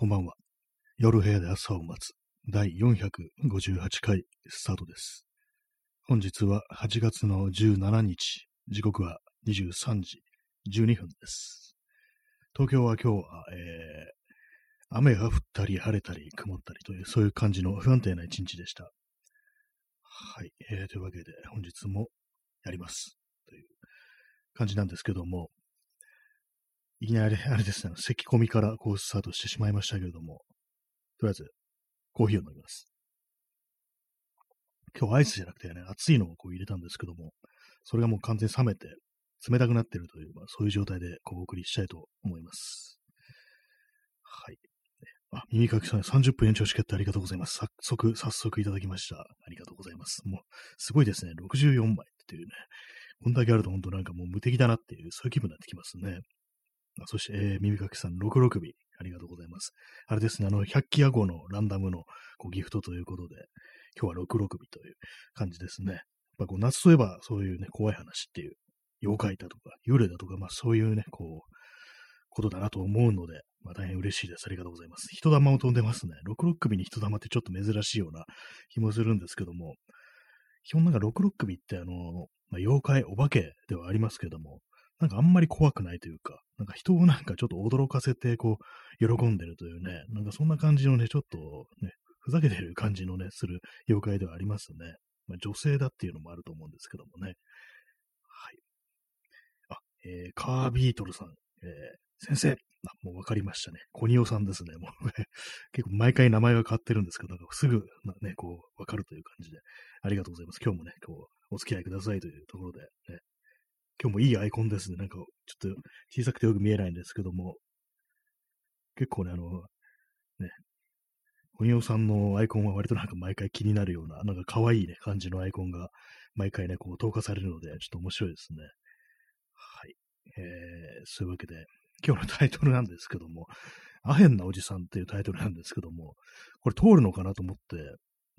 こんばんは。夜部屋で朝を待つ第458回スタートです。本日は8月の17日、時刻は23時12分です。東京は今日は、えー雨が降ったり晴れたり曇ったりというそういう感じの不安定な一日でした。はい、えーというわけで本日もやりますという感じなんですけども、いきなりあれですね、咳込みからこうスタートしてしまいましたけれども、とりあえずコーヒーを飲みます。今日アイスじゃなくてね、熱いのをこう入れたんですけども、それがもう完全に冷めて冷たくなってるという、まあ、そういう状態でこうお送りしたいと思います。はい。あ、耳かきさん30分延長チケットありがとうございます。早速、早速いただきました。ありがとうございます。もう、すごいですね。64枚っていうね。こんだけあると本当なんかもう無敵だなっていう、そういう気分になってきますね。そして、えー耳かきさん66尾、ありがとうございます。あれですね、あの、百鬼夜行のランダムのこうギフトということで、今日は66尾という感じですね。やっぱこう夏といえばそういうね、怖い話っていう、妖怪だとか、幽霊だとか、まあそういうね、こう、ことだなと思うので、まあ大変嬉しいです。ありがとうございます。人玉を飛んでますね。66首に人玉ってちょっと珍しいような気もするんですけども、基本なんか66首ってあの、まあ、妖怪、お化けではありますけども、なんかあんまり怖くないというか、なんか人をなんかちょっと驚かせて、こう、喜んでるというね、なんかそんな感じのね、ちょっとね、ふざけてる感じのね、する妖怪ではありますね。まあ、女性だっていうのもあると思うんですけどもね。はい。あ、えー、カービートルさん、えー、先生、あ、もうわかりましたね。コニオさんですね。もうね、結構毎回名前が変わってるんですけど、なんかすぐね、こう、わかるという感じで、ありがとうございます。今日もね、こう、お付き合いくださいというところで、ね、今日もいいアイコンですね。なんか、ちょっと小さくてよく見えないんですけども、結構ね、あの、ね、コニオさんのアイコンは割となんか毎回気になるような、なんか可愛いね、感じのアイコンが毎回ね、こう投下されるので、ちょっと面白いですね。はい。えー、そういうわけで、今日のタイトルなんですけども、アヘンなおじさんっていうタイトルなんですけども、これ通るのかなと思って、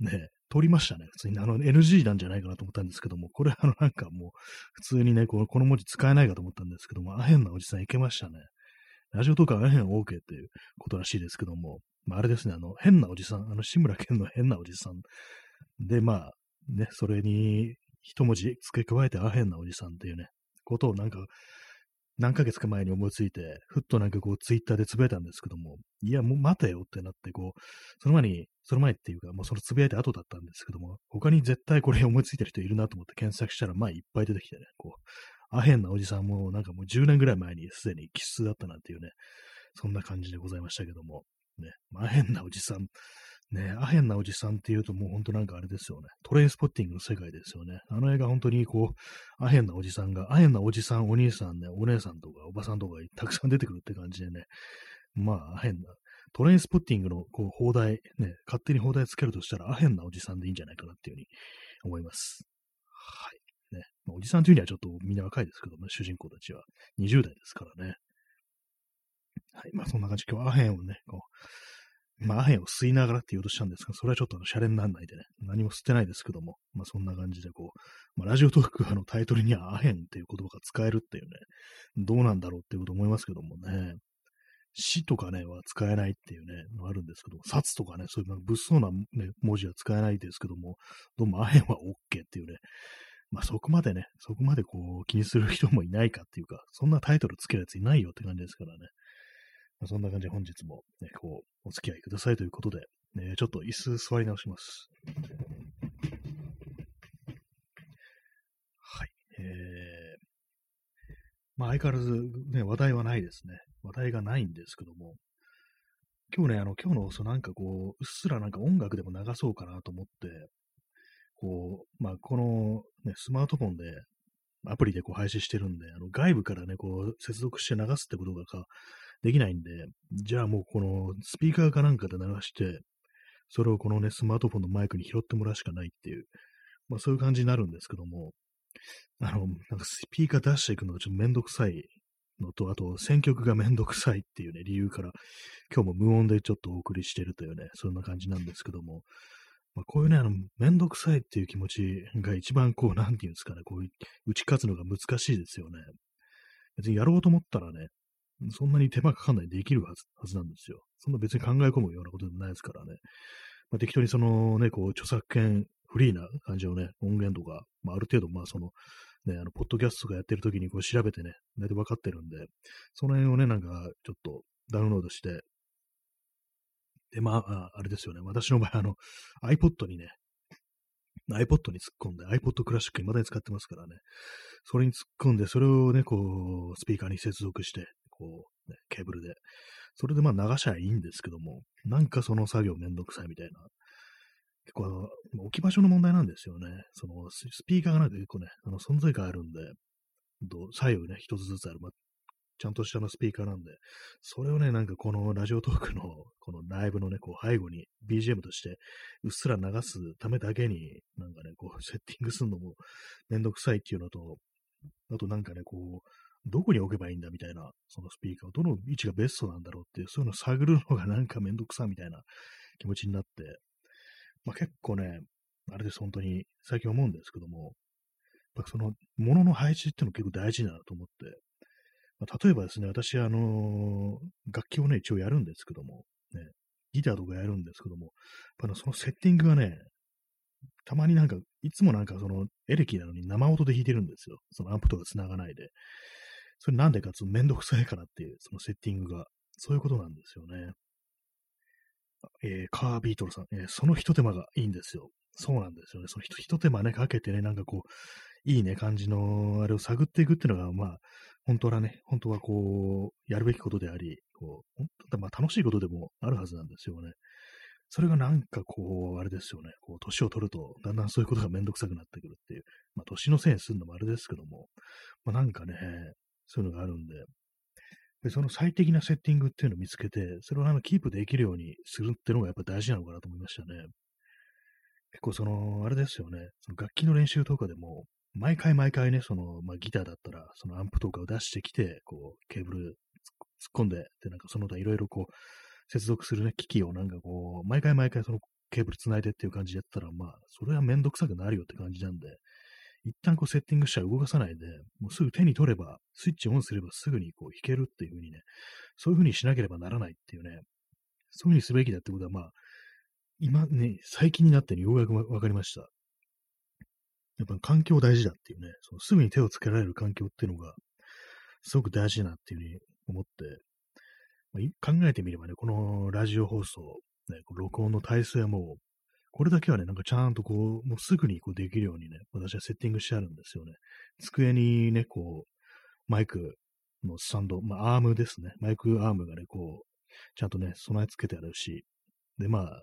ね、通りましたね。普通にあの NG なんじゃないかなと思ったんですけども、これあのなんかもう、普通にね、このこの文字使えないかと思ったんですけども、アヘンなおじさんいけましたね。ラジオとかアヘン OK っていうことらしいですけども、まあ、あれですね、あの、変なおじさん、あの、志村けんの変なおじさん。で、まあ、ね、それに一文字付け加えてアヘンなおじさんっていうね、ことをなんか、何ヶ月か前に思いついて、ふっとなんかこうツイッターでつぶやいたんですけども、いや、もう待てよってなって、こう、その前に、その前っていうか、もうそのつぶやいた後だったんですけども、他に絶対これ思いついてる人いるなと思って検索したら、まあいっぱい出てきてね、こう、アヘンなおじさんもなんかもう10年ぐらい前にすでに気質だったなんていうね、そんな感じでございましたけども、ね、アヘンなおじさん、ね、アヘンなおじさんっていうともう本当なんかあれですよね。トレインスポッティングの世界ですよね。あの映画本当にこう、アヘンなおじさんが、アヘンなおじさん、お兄さんね、お姉さんとかおばさんとかたくさん出てくるって感じでね。まあ、アヘンな、トレインスポッティングのこう放題、ね、勝手に放題つけるとしたらアヘンなおじさんでいいんじゃないかなっていうふうに思います。はい。ね。まあ、おじさんというにはちょっとみんな若いですけどね、主人公たちは。20代ですからね。はい。まあ、そんな感じ。今日はアヘンをね、こう、まあ、アヘンを吸いながらって言おうとしたんですが、それはちょっとあの、シャレにならないでね、何も吸ってないですけども、まあ、そんな感じでこう、まあ、ラジオトークのタイトルにはアヘンっていう言葉が使えるっていうね、どうなんだろうっていうこと思いますけどもね、死とかね、は使えないっていうね、あるんですけども、殺とかね、そういう物騒な、ね、文字は使えないですけども、どうもアヘンは OK っていうね、まあそこまでね、そこまでこう気にする人もいないかっていうか、そんなタイトルつけるやついないよって感じですからね。まあ、そんな感じで本日もね、こう、お付き合いくださいということで、ね、ちょっと椅子座り直します。はい。えー、まあ相変わらずね、話題はないですね。話題がないんですけども、今日ね、あの、今日の、そうなんかこう、うっすらなんか音楽でも流そうかなと思って、こう、まあこの、ね、スマートフォンで、アプリでこう配信してるんで、あの外部からね、こう接続して流すってことがかできないんで、じゃあもうこのスピーカーかなんかで流して、それをこのね、スマートフォンのマイクに拾ってもらうしかないっていう、まあそういう感じになるんですけども、あの、なんかスピーカー出していくのがちょっとめんどくさいのと、あと選曲がめんどくさいっていうね、理由から、今日も無音でちょっとお送りしてるというね、そんな感じなんですけども、まあ、こういうね、あの、めんどくさいっていう気持ちが一番こう、なんていうんですかね、こう、打ち勝つのが難しいですよね。別にやろうと思ったらね、そんなに手間かかんないでできるはずはずなんですよ。そんな別に考え込むようなことでもないですからね。まあ、適当にそのね、こう、著作権フリーな感じのね、音源とか、まあ、ある程度、まあ、その、ね、あの、ポッドキャストとかやってる時にこう調べてね、大体分かってるんで、その辺をね、なんか、ちょっとダウンロードして、で、まあ、あれですよね、私の場合、あの、iPod にね、iPod に突っ込んで、iPod クラシック未だに使ってますからね、それに突っ込んで、それをね、こう、スピーカーに接続して、こう、ね、ケーブルで、それでまあ流しゃいいんですけども、なんかその作業めんどくさいみたいな。結構あの、置き場所の問題なんですよね。そのスピーカーがなんか結構ね、あの存在感あるんで、左右ね、一つずつある、ま、ちゃんとしたのスピーカーなんで、それをね、なんかこのラジオトークの、このライブのね、こう背後に BGM としてうっすら流すためだけに、なんかね、こうセッティングするのもめんどくさいっていうのと、あとなんかね、こう、どこに置けばいいんだみたいな、そのスピーカーをどの位置がベストなんだろうっていう、そういうのを探るのがなんかめんどくさみたいな気持ちになって、まあ、結構ね、あれです、本当に最近思うんですけども、やっぱその、物の配置っていうの結構大事だなと思って、まあ、例えばですね、私、あのー、楽器をね、一応やるんですけども、ね、ギターとかやるんですけども、やっぱそのセッティングがね、たまになんか、いつもなんかそのエレキなのに生音で弾いてるんですよ。そのアンプとか繋がないで。それなんでかつめんどくさいからっていう、そのセッティングが、そういうことなんですよね。えー、カービートルさん、えー、その一手間がいいんですよ。そうなんですよね。その一手間ね、かけてね、なんかこう、いいね、感じの、あれを探っていくっていうのが、まあ、本当はね、本当はこう、やるべきことであり、こう、本当まあ楽しいことでもあるはずなんですよね。それがなんかこう、あれですよね、こう、年を取ると、だんだんそういうことがめんどくさくなってくるっていう、まあ、年のせいにするのもあれですけども、まあ、なんかね、そういうのがあるんで、でその最適なセッティングっていうのを見つけて、それをあのキープできるようにするっていうのがやっぱ大事なのかなと思いましたね。結構その、あれですよね、その楽器の練習とかでも、毎回毎回ね、その、まあ、ギターだったら、そのアンプとかを出してきて、こう、ケーブル突っ込んで、で、なんかその他いろいろこう、接続するね、機器をなんかこう、毎回毎回そのケーブル繋いでっていう感じでやったら、まあ、それはめんどくさくなるよって感じなんで、一旦こうセッティングしたら動かさないで、もうすぐ手に取れば、スイッチオンすればすぐにこう弾けるっていう風にね、そういう風にしなければならないっていうね、そういう風にすべきだってことは、まあ、今ね、最近になってようやくわかりました。やっぱ環境大事だっていうね、そのすぐに手をつけられる環境っていうのが、すごく大事だなっていう風に思って、まあ、考えてみればね、このラジオ放送、ね、録音の体制はもうこれだけはね、なんかちゃんとこう、もうすぐにこうできるようにね、私はセッティングしてあるんですよね。机にね、こう、マイクのスタンド、まあ、アームですね。マイクアームがね、こう、ちゃんとね、備え付けてあるし、で、まあ、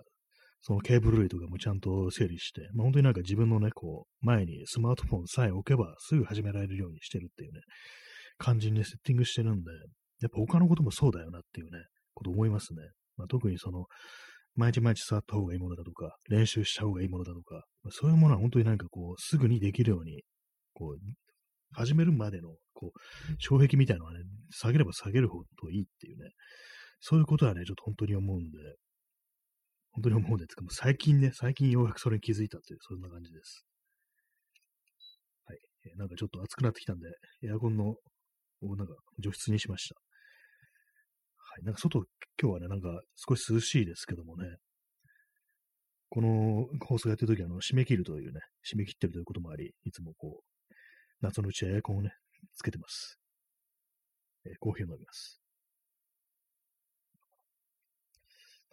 そのケーブル類とかもちゃんと整理して、まあ、本当になんか自分のね、こう、前にスマートフォンさえ置けばすぐ始められるようにしてるっていうね、感じにね、セッティングしてるんで、やっぱ他のこともそうだよなっていうね、こと思いますね。まあ、特にその、毎日毎日触った方がいいものだとか、練習した方がいいものだとか、そういうものは本当になんかこう、すぐにできるように、こう、始めるまでの、こう、障壁みたいなのはね、下げれば下げるほどいいっていうね、そういうことはね、ちょっと本当に思うんで、本当に思うんですけど、最近ね、最近ようやくそれに気づいたという、そんな感じです。はい。なんかちょっと暑くなってきたんで、エアコンの、なんか除湿にしました。い。なんか外、今日はね、なんか少し涼しいですけどもね、この放送やってるときは、あの、締め切るというね、締め切ってるということもあり、いつもこう、夏のうちはエアコンをね、つけてます。えー、コーヒーを飲みます。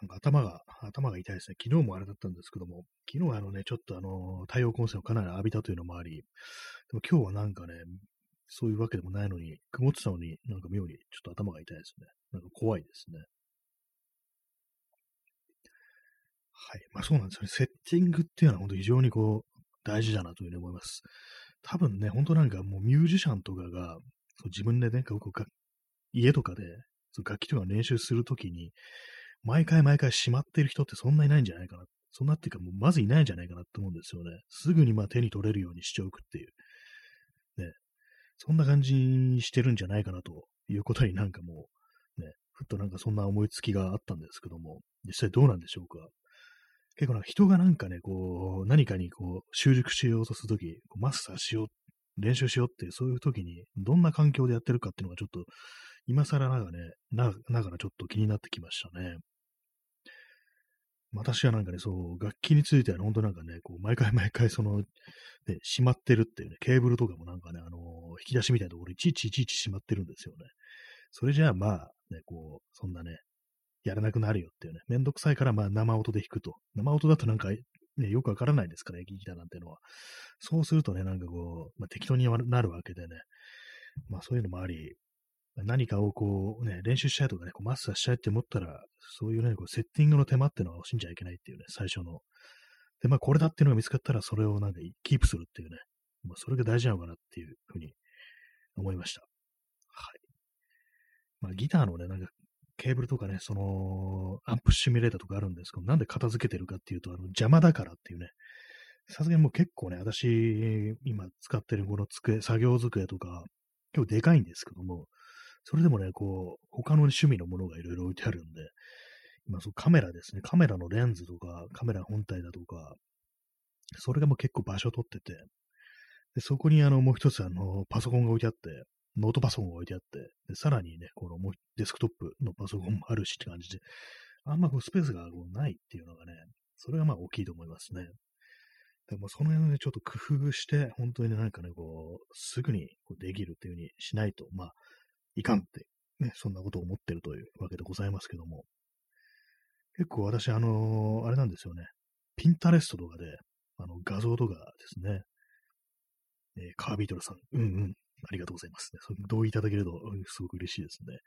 なんか頭が、頭が痛いですね。昨日もあれだったんですけども、昨日はあのね、ちょっとあの、太陽光線をかなり浴びたというのもあり、でも今日はなんかね、そういうわけでもないのに、曇ってたのになんか妙にちょっと頭が痛いですね。なんか怖いですね。はい。まあそうなんですよね。セッティングっていうのは本当非常にこう、大事だなというふうに思います。多分ね、本当なんかもうミュージシャンとかが、そう自分でね、こう家とかでそう楽器とか練習するときに、毎回毎回しまってる人ってそんないないんじゃないかな。そんなっていうか、もうまずいないんじゃないかなって思うんですよね。すぐにまあ手に取れるようにしておくっていう。ね。そんな感じにしてるんじゃないかなということになんかもう、ふっとなんかそんな思いつきがあったんですけども、実際どうなんでしょうか？結構な人がなんかね、こう、何かにこう、習熟しようとするとき、マスターしよう、練習しようっていう、そういうときに、どんな環境でやってるかっていうのがちょっと今更なんかね、な、ながらちょっと気になってきましたね。私はなんかね、そう、楽器については本当なんかね、こう、毎回 毎回その、ね、しまってるっていうね、ケーブルとかもなんかね、あのー、引き出しみたいなところいちいちいちいちしまってるんですよね。それじゃあまあ、ね、こう、そんなね、やらなくなるよっていうね、めんどくさいからまあ生音で弾くと。生音だとなんか、ね、よくわからないですからね、ギターなんてのは。そうするとね、なんかこう、まあ、適当になるわけでね、まあそういうのもあり、何かをこうね、練習したいとかね、こうマスターしたいって思ったら、そういうね、こうセッティングの手間っていうのは惜しんじゃいけないっていうね、最初の。で、まあこれだっていうのが見つかったら、それをなんかキープするっていうね、まあそれが大事なのかなっていうふうに思いました。まあギターのね、なんかケーブルとかね、その、アンプシミュレーターとかあるんですけど、なんで片付けてるかっていうと、あの、邪魔だからっていうね、さすがにもう結構ね、私、今使ってるこの机、作業机とか、結構でかいんですけども、それでもね、こう、他の趣味のものがいろいろ置いてあるんで、今、そのカメラですね、カメラのレンズとか、カメラ本体だとか、それがもう結構場所を取ってて、でそこにあの、もう一つあの、パソコンが置いてあって、ノートパソコンが置いてあって、でさらにね、このもうデスクトップのパソコンもあるしって感じで、あんまこうスペースがこうないっていうのがね、それがまあ大きいと思いますね。でもその辺をね、ちょっと工夫して、本当になんかね、こう、すぐにこうできるっていう風にしないと、まあ、いかんって、ね、そんなことを思ってるというわけでございますけども。結構私、あのー、あれなんですよね。ピンタレストとかで、あの、画像とかですね。えー、カービートルさん、うんうん、ありがとうございます、ね。そ同意いただけると、すごく嬉しいですね。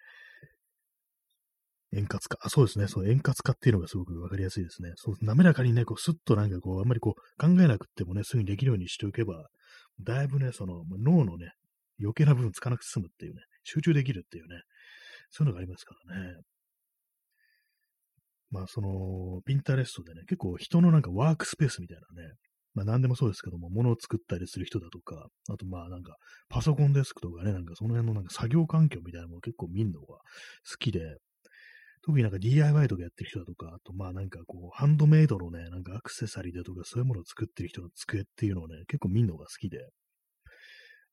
円滑化。あ、そうですね。そう、円滑化っていうのがすごくわかりやすいですね。そう、滑らかにね、こう、スッとなんかこう、あんまりこう、考えなくってもね、すぐにできるようにしておけば、だいぶね、その、脳のね、余計な部分つかなくて済むっていうね、集中できるっていうね、そういうのがありますからね。まあ、その、ピンタレストでね、結構人のなんかワークスペースみたいなね、まあ何でもそうですけども、物を作ったりする人だとか、あとまあなんかパソコンデスクとかね、なんかその辺のなんか作業環境みたいなもの結構見るのが好きで、特になんか DIY とかやってる人だとか、あとまあなんかこう、ハンドメイドのね、なんかアクセサリーだとかそういうものを作ってる人の机っていうのをね、結構見るのが好きで、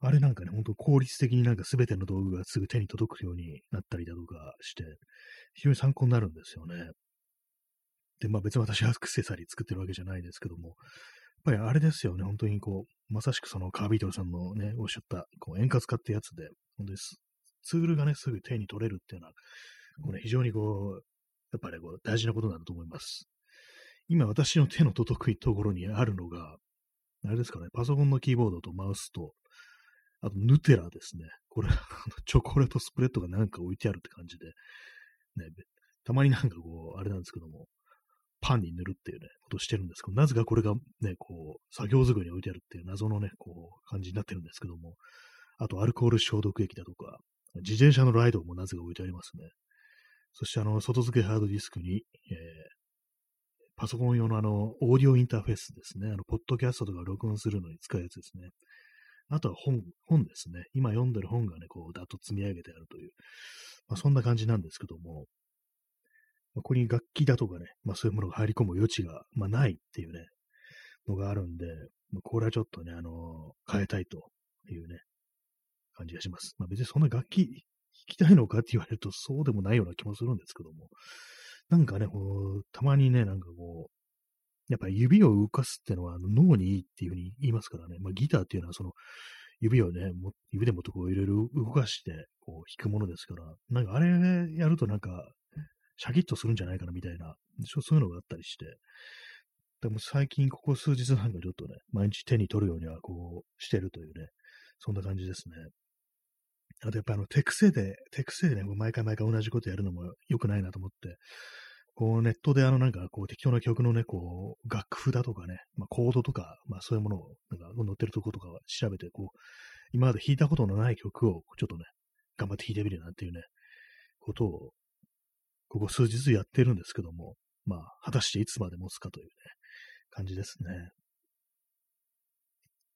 あれなんかね、ほんと効率的になんか全ての道具がすぐ手に届くようになったりだとかして、非常に参考になるんですよね。で、まあ別に私はアクセサリー作ってるわけじゃないですけども、ぱりあれですよね、本当にこう、まさしくそのカービートルさんのね、おっしゃった、こう円滑化ってやつで、本当にツールがね、すぐ手に取れるっていうのは、これ、非常にこう、やっぱりこう大事なことなんだと思います。今私の手の届くところにあるのが、あれですかね、パソコンのキーボードとマウスと、あと、ヌテラですね。これ、チョコレートスプレッドがなんか置いてあるって感じで、ね、たまになんかこう、あれなんですけども、パンに塗るっていうね、ことをしてるんですけど、なぜかこれがね、こう、作業机に置いてあるっていう謎のね、こう、感じになってるんですけども、あと、アルコール消毒液だとか、自転車のライドもなぜか置いてありますね。そして、あの、外付けハードディスクに、えー、パソコン用のあの、オーディオインターフェースですね。あの、ポッドキャストとか録音するのに使うやつですね。あとは本、本ですね。今読んでる本がね、こう、だっと積み上げてあるという、まあ、そんな感じなんですけども、まあ、ここに楽器だとかね、まあそういうものが入り込む余地が、まあ、ないっていうね、のがあるんで、まあ、これはちょっとね、あのー、変えたいというね、感じがします。まあ別にそんな楽器弾きたいのかって言われるとそうでもないような気もするんですけども、なんかね、こう、たまにね、なんかこう、やっぱり指を動かすっていうのは脳にいいっていうふうに言いますからね。まあ、ギターっていうのはその指をね、指でもっとこういろいろ動かしてこう弾くものですから、なんかあれやるとなんかシャキッとするんじゃないかなみたいな、そういうのがあったりして、でも最近ここ数日なんかちょっとね、毎日手に取るようにはこうしてるというね、そんな感じですね。あとやっぱあの手癖で、手癖でね、毎回毎回同じことやるのも良くないなと思って、こうネットであのなんかこう適当な曲のね、こう楽譜だとかね、まあ、コードとか、まあそういうものをなんか載ってるとことか調べて、こう、今まで弾いたことのない曲をちょっとね、頑張って弾いてみるなんていうね、ことを、ここ数日やってるんですけども、まあ果たしていつまで持つかというね、感じですね。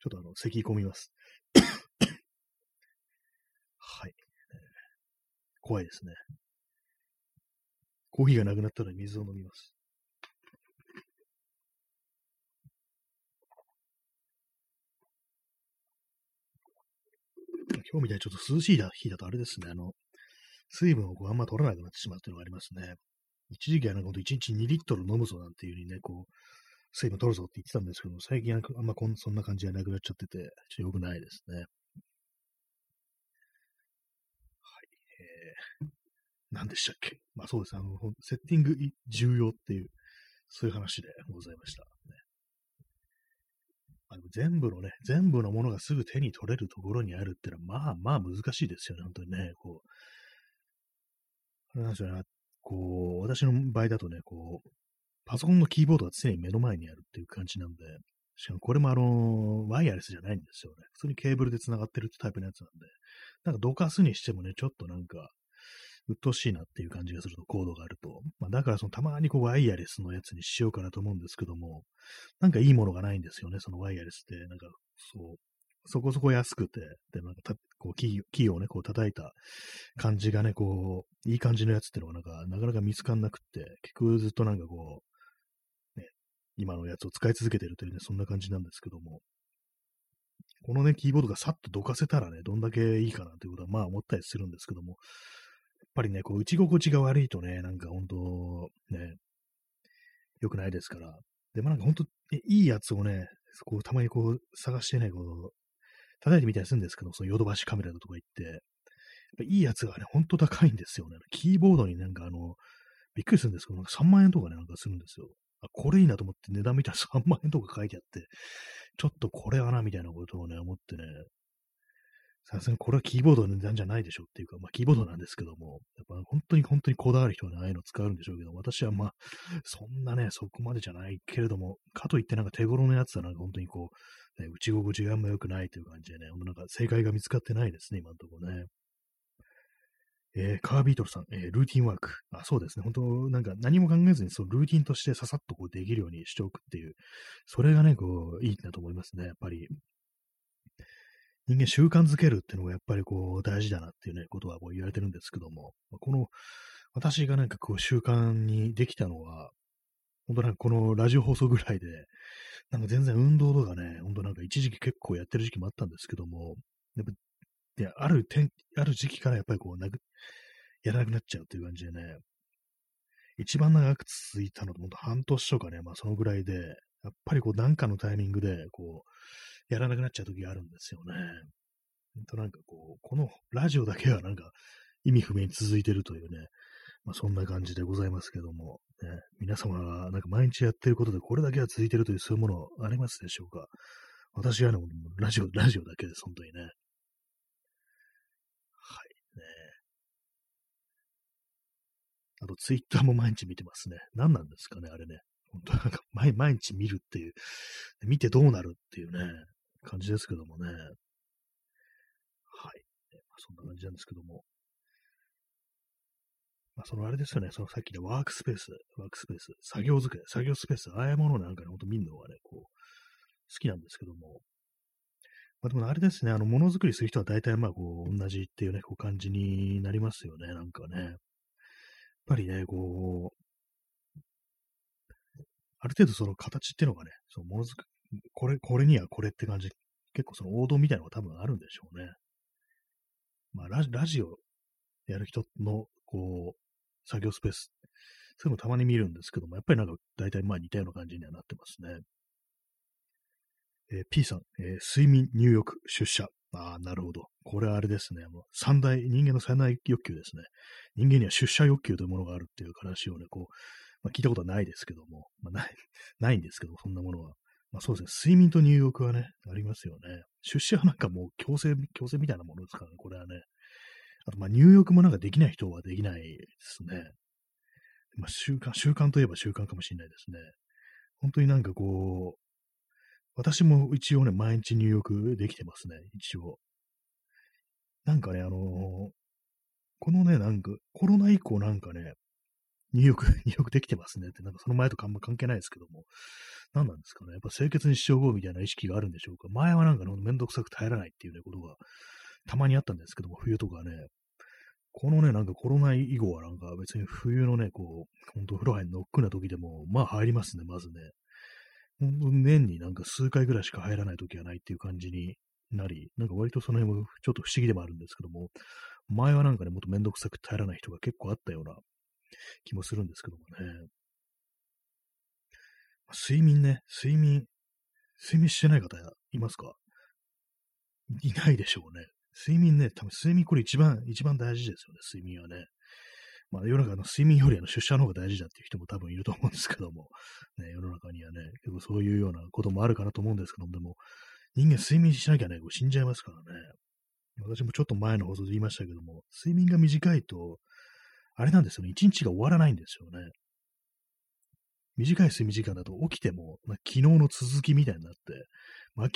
ちょっとあの、咳込みます。はい。怖いですね。コーヒーがなくなったら水を飲みます。今日みたいにちょっと涼しい日だとあれですね、あの、水分をこうあんま取らなくなってしまうっていうのがありますね。一時期はなんかほんと1日2リットル飲むぞなんていう風にね、こう、水分取るぞって言ってたんですけども、最近はあんまこんそんな感じじゃなくなっちゃってて、ちょっと良くないですね。はい。えー、何でしたっけ？まあそうです。あの、セッティング重要っていう、そういう話でございました。ねまあ、全部のね、全部のものがすぐ手に取れるところにあるってのは、まあまあ難しいですよね、本当にね。こう、あれなんですよね、こう、私の場合だとね、こう、パソコンのキーボードが常に目の前にあるっていう感じなんで、しかもこれもあの、ワイヤレスじゃないんですよね。普通にケーブルで繋がってるってタイプのやつなんで、なんかどかすにしてもね、ちょっとなんか、鬱陶しいなっていう感じがすると、コードがあると。まあ、だからそのたまにこうワイヤレスのやつにしようかなと思うんですけども、なんかいいものがないんですよね、そのワイヤレスって。なんか、そう、そこそこ安くて、で、なんかた、こうキー、をね、こう叩いた感じがね、こう、いい感じのやつっていうのがなんか、なかなか見つかんなくって、結局ずっとなんかこう、ね、今のやつを使い続けてるというね、そんな感じなんですけども、このね、キーボードがさっとどかせたらね、どんだけいいかなということは、まあ思ったりするんですけども、やっぱりね、こう、打ち心地が悪いとね、なんか本当、ね、良くないですから。でもなんか本当、いいやつをね、こう、たまにこう、探してね、こう、叩いてみたりするんですけど、そのヨドバシカメラだとか行って、やっぱいいやつがね、ほんと高いんですよね。キーボードになんかあの、びっくりするんですけど、なんか3万円とかね、なんかするんですよ。あ、これいいなと思って値段見たら3万円とか書いてあって、ちょっとこれはな、みたいなことをね、思ってね、さすがにこれはキーボードの値段じゃないでしょっていうか、まあキーボードなんですけども、やっぱ本当に本当にこだわる人は、ああいうの使うんでしょうけど、私はまあ、そんなね、そこまでじゃないけれども、かといってなんか手頃のやつはなんか本当にこう、ね、打ち心地があんま良くないという感じでね、なんか正解が見つかってないですね、今のところね。えー、カービートルさん、えー、ルーティンワーク。あ、そうですね。本当なんか何も考えずに、そのルーティンとしてささっとこうできるようにしておくっていう、それがね、こう、いいなと思いますね。やっぱり、人間習慣づけるっていうのがやっぱりこう大事だなっていうね、ことはこう言われてるんですけども、この私がなんかこう習慣にできたのは、本当なんかこのラジオ放送ぐらいで、なんか全然運動とかね、本当なんか一時期結構やってる時期もあったんですけども、やっぱ、で、ある点、ある時期からやっぱりこう、なく、やらなくなっちゃうっていう感じでね、一番長く続いたのと、本当半年とかね、まあそのぐらいで、やっぱりこうなんかのタイミングで、こう、やらなくなっちゃう時があるんですよね。ほんとなんかこう、このラジオだけはなんか意味不明に続いてるというね、まあ、そんな感じでございますけども、ね、皆様がなんか毎日やってることでこれだけは続いてるというそういうものありますでしょうか？私はね、ラジオ、ラジオだけです、本当にね。はい、ね。あと、ツイッターも毎日見てますね。何なんですかね、あれね。本当なんか毎、毎日見るっていう、見てどうなるっていうね、感じですけどもね。はい。そんな感じなんですけども。まあ、そのあれですよね、そのさっきのワークスペース、ワークスペース、作業机、作業スペース、ああいうものなんかね、ほんと見るのがね、こう、好きなんですけども。まあ、でもあれですね、あの、ものづくりする人は大体まあ、こう、同じっていうね、こう感じになりますよね、なんかね。やっぱりね、こう、ある程度その形っていうのがね、そのものづく、これ、これにはこれって感じ、結構その王道みたいなのが多分あるんでしょうね。まあラジ、ラジオやる人の、こう、作業スペース、そういうのたまに見るんですけども、やっぱりなんか大体まあ似たような感じにはなってますね。えー、P さん、えー、睡眠、入浴、出社。ああ、なるほど。これはあれですね。もう三大、人間の三大欲求ですね。人間には出社欲求というものがあるっていう話をね、こう、まあ、聞いたことはないですけども、まあ、ない、ないんですけど、そんなものは。まあそうですね。睡眠と入浴はね、ありますよね。出社はなんかもう強制、強制みたいなものですからね、これはね。あと、まあ入浴もなんかできない人はできないですね。まあ習慣、習慣といえば習慣かもしれないですね。本当になんかこう、私も一応ね、毎日入浴できてますね、一応。なんかね、あのー、このね、なんか、コロナ以降なんかね、入浴、入浴できてますねって、なんかその前とかあんま関係ないですけども、何なんですかね。やっぱ清潔にしておこうみたいな意識があるんでしょうか。前はなんかね、めんどくさく耐えらないっていうね、ことがたまにあったんですけども、冬とかね。このね、なんかコロナ以後はなんか別に冬のね、こう、ほんと風呂入るのっくな時でも、まあ入りますね、まずね。年になんか数回ぐらいしか入らない時はないっていう感じになり、なんか割とその辺もちょっと不思議でもあるんですけども、前はなんかね、もっとめんどくさく耐えらない人が結構あったような気もするんですけどもね。睡眠ね、睡眠、睡眠してない方いますか？いないでしょうね。睡眠ね、多分睡眠これ一番、一番大事ですよね、睡眠はね。まあ、世の中の睡眠よりあの出社の方が大事だっていう人も多分いると思うんですけども、ね、世の中にはね、結構そういうようなこともあるかなと思うんですけども、でも、人間睡眠しなきゃね、こう死んじゃいますからね。私もちょっと前の放送で言いましたけども、睡眠が短いと、あれなんですよね、一日が終わらないんですよね。短い睡眠時間だと起きても、まあ、昨日の続きみたいになって、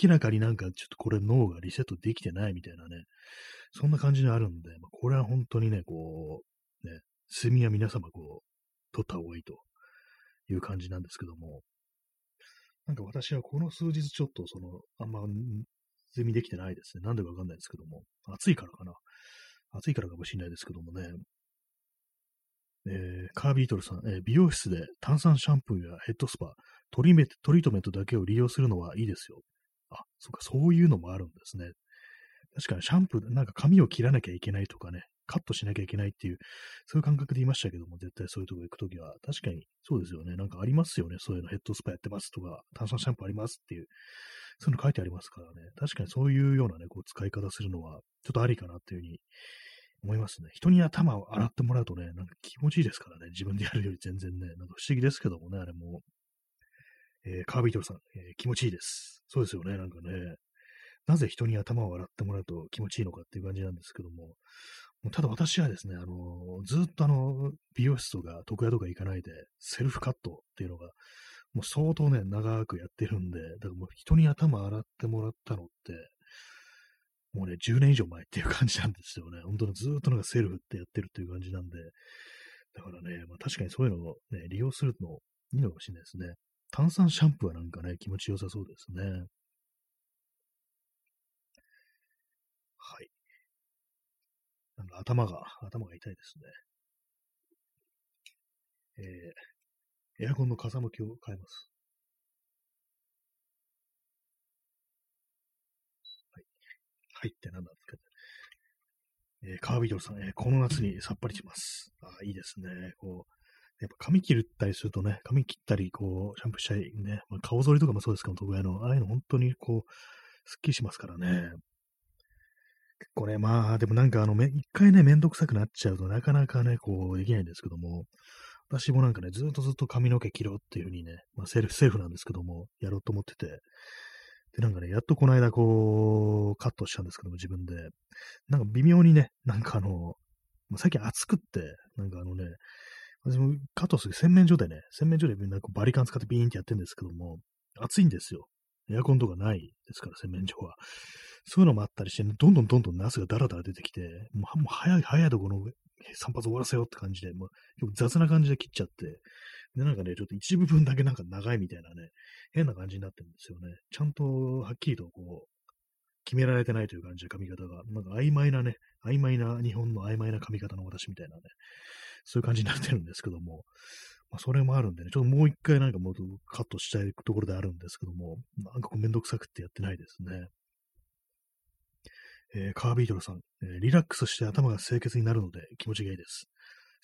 明らかになんかちょっとこれ脳がリセットできてないみたいなね、そんな感じにあるんで、まあ、これは本当にね、こう、ね、睡眠は皆様こう、取った方がいいという感じなんですけども、なんか私はこの数日ちょっとその、あんま睡眠できてないですね。なんでかわかんないですけども、暑いからかな。暑いからかもしれないですけどもね、えー、カービートルさん、えー、美容室で炭酸シャンプーやヘッドスパ、トリメトリートメントだけを利用するのはいいですよ。あ、そっか、そういうのもあるんですね。確かにシャンプー、なんか髪を切らなきゃいけないとかね、カットしなきゃいけないっていう、そういう感覚で言いましたけども、絶対そういうとこ行くときは、確かにそうですよね。なんかありますよね。そういうのヘッドスパやってますとか、炭酸シャンプーありますっていう、そういうの書いてありますからね。確かにそういうようなね、こう使い方するのは、ちょっとありかなっていうふうに思いますね。人に頭を洗ってもらうとね、なんか気持ちいいですからね。自分でやるより全然ね、なんか不思議ですけどもね、あれも。えー、カービートルさん、えー、気持ちいいです。そうですよね、なんかね。なぜ人に頭を洗ってもらうと気持ちいいのかっていう感じなんですけども、ただ私はですね、あの、ずっとあの、美容室とか床屋とか行かないで、セルフカットっていうのが、もう相当ね、長くやってるんで、だからもう人に頭洗ってもらったのって、もうね、10年以上前っていう感じなんですよね。本当にずっとなんかセルフってやってるっていう感じなんで、だからね、まあ、確かにそういうのをね、利用するのいいのかもしれないですね。炭酸シャンプーはなんかね、気持ちよさそうですね。はいなんか頭が、頭が痛いですね。えー、エアコンの風向きを変えます。はいって何なんですかえー、カービィトルさん、えー、この夏にさっぱりします。あ、いいですね。こう、やっぱ髪切ったりするとね、髪切ったり、こう、シャンプーしたりね、まあ、顔剃りとかもそうですけど、特有の、ああいうの本当にこう、すっきりしますからね。結構ね、まあ、でもなんかあの、一回ね、めんどくさくなっちゃうとなかなかね、こう、できないんですけども、私もなんかね、ずっとずっと髪の毛切ろうっていうふうにね、まあ、セルフ、セルフなんですけども、やろうと思ってて、で、なんかね、やっとこの間こう、カットしたんですけども、自分で、なんか微妙にね、なんかあの、最近暑くって、なんかあのね、私もカットする洗面所でね、洗面所でみんなこうバリカン使ってビーンってやってるんですけども、暑いんですよ。エアコンとかないですから、洗面所は。そういうのもあったりして、ね、どんどんどんどんナスがダラダラ出てきて、もう早い早いところ散髪終わらせようって感じで、もう雑な感じで切っちゃって、で、なんかね、ちょっと一部分だけなんか長いみたいなね、変な感じになってるんですよね。ちゃんとはっきりとこう、決められてないという感じで髪型が、なんか曖昧なね、曖昧な、日本の曖昧な髪型の私みたいなね、そういう感じになってるんですけども、まあ、それもあるんでね、ちょっともう一回なんかもうカットしたいところであるんですけども、なんかこうめんどくさくってやってないですね。えー、カービートルさん、えー、リラックスして頭が清潔になるので気持ちがいいです。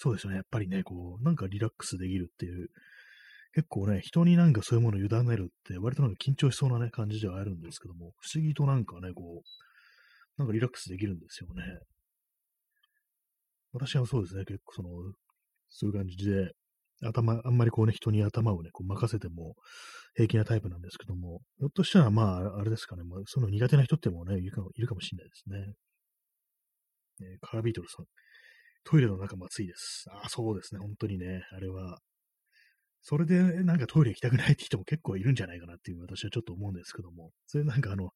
そうですよね。やっぱりね、こう、なんかリラックスできるっていう、結構ね、人になんかそういうものを委ねるって、割となんか緊張しそうなね、感じではあるんですけども、不思議となんかね、こう、なんかリラックスできるんですよね。私はそうですね、結構その、そういう感じで、頭、あんまりこうね、人に頭をね、こう任せても平気なタイプなんですけども、ひょっとしたらまあ、あれですかね、まあ、その苦手な人ってもね、いるかもしれないですね。えー、カービートルさん。トイレの中も暑いです。ああ、そうですね、本当にね、あれは。それでなんかトイレ行きたくないって人も結構いるんじゃないかなっていう私はちょっと思うんですけども、それなんかあの、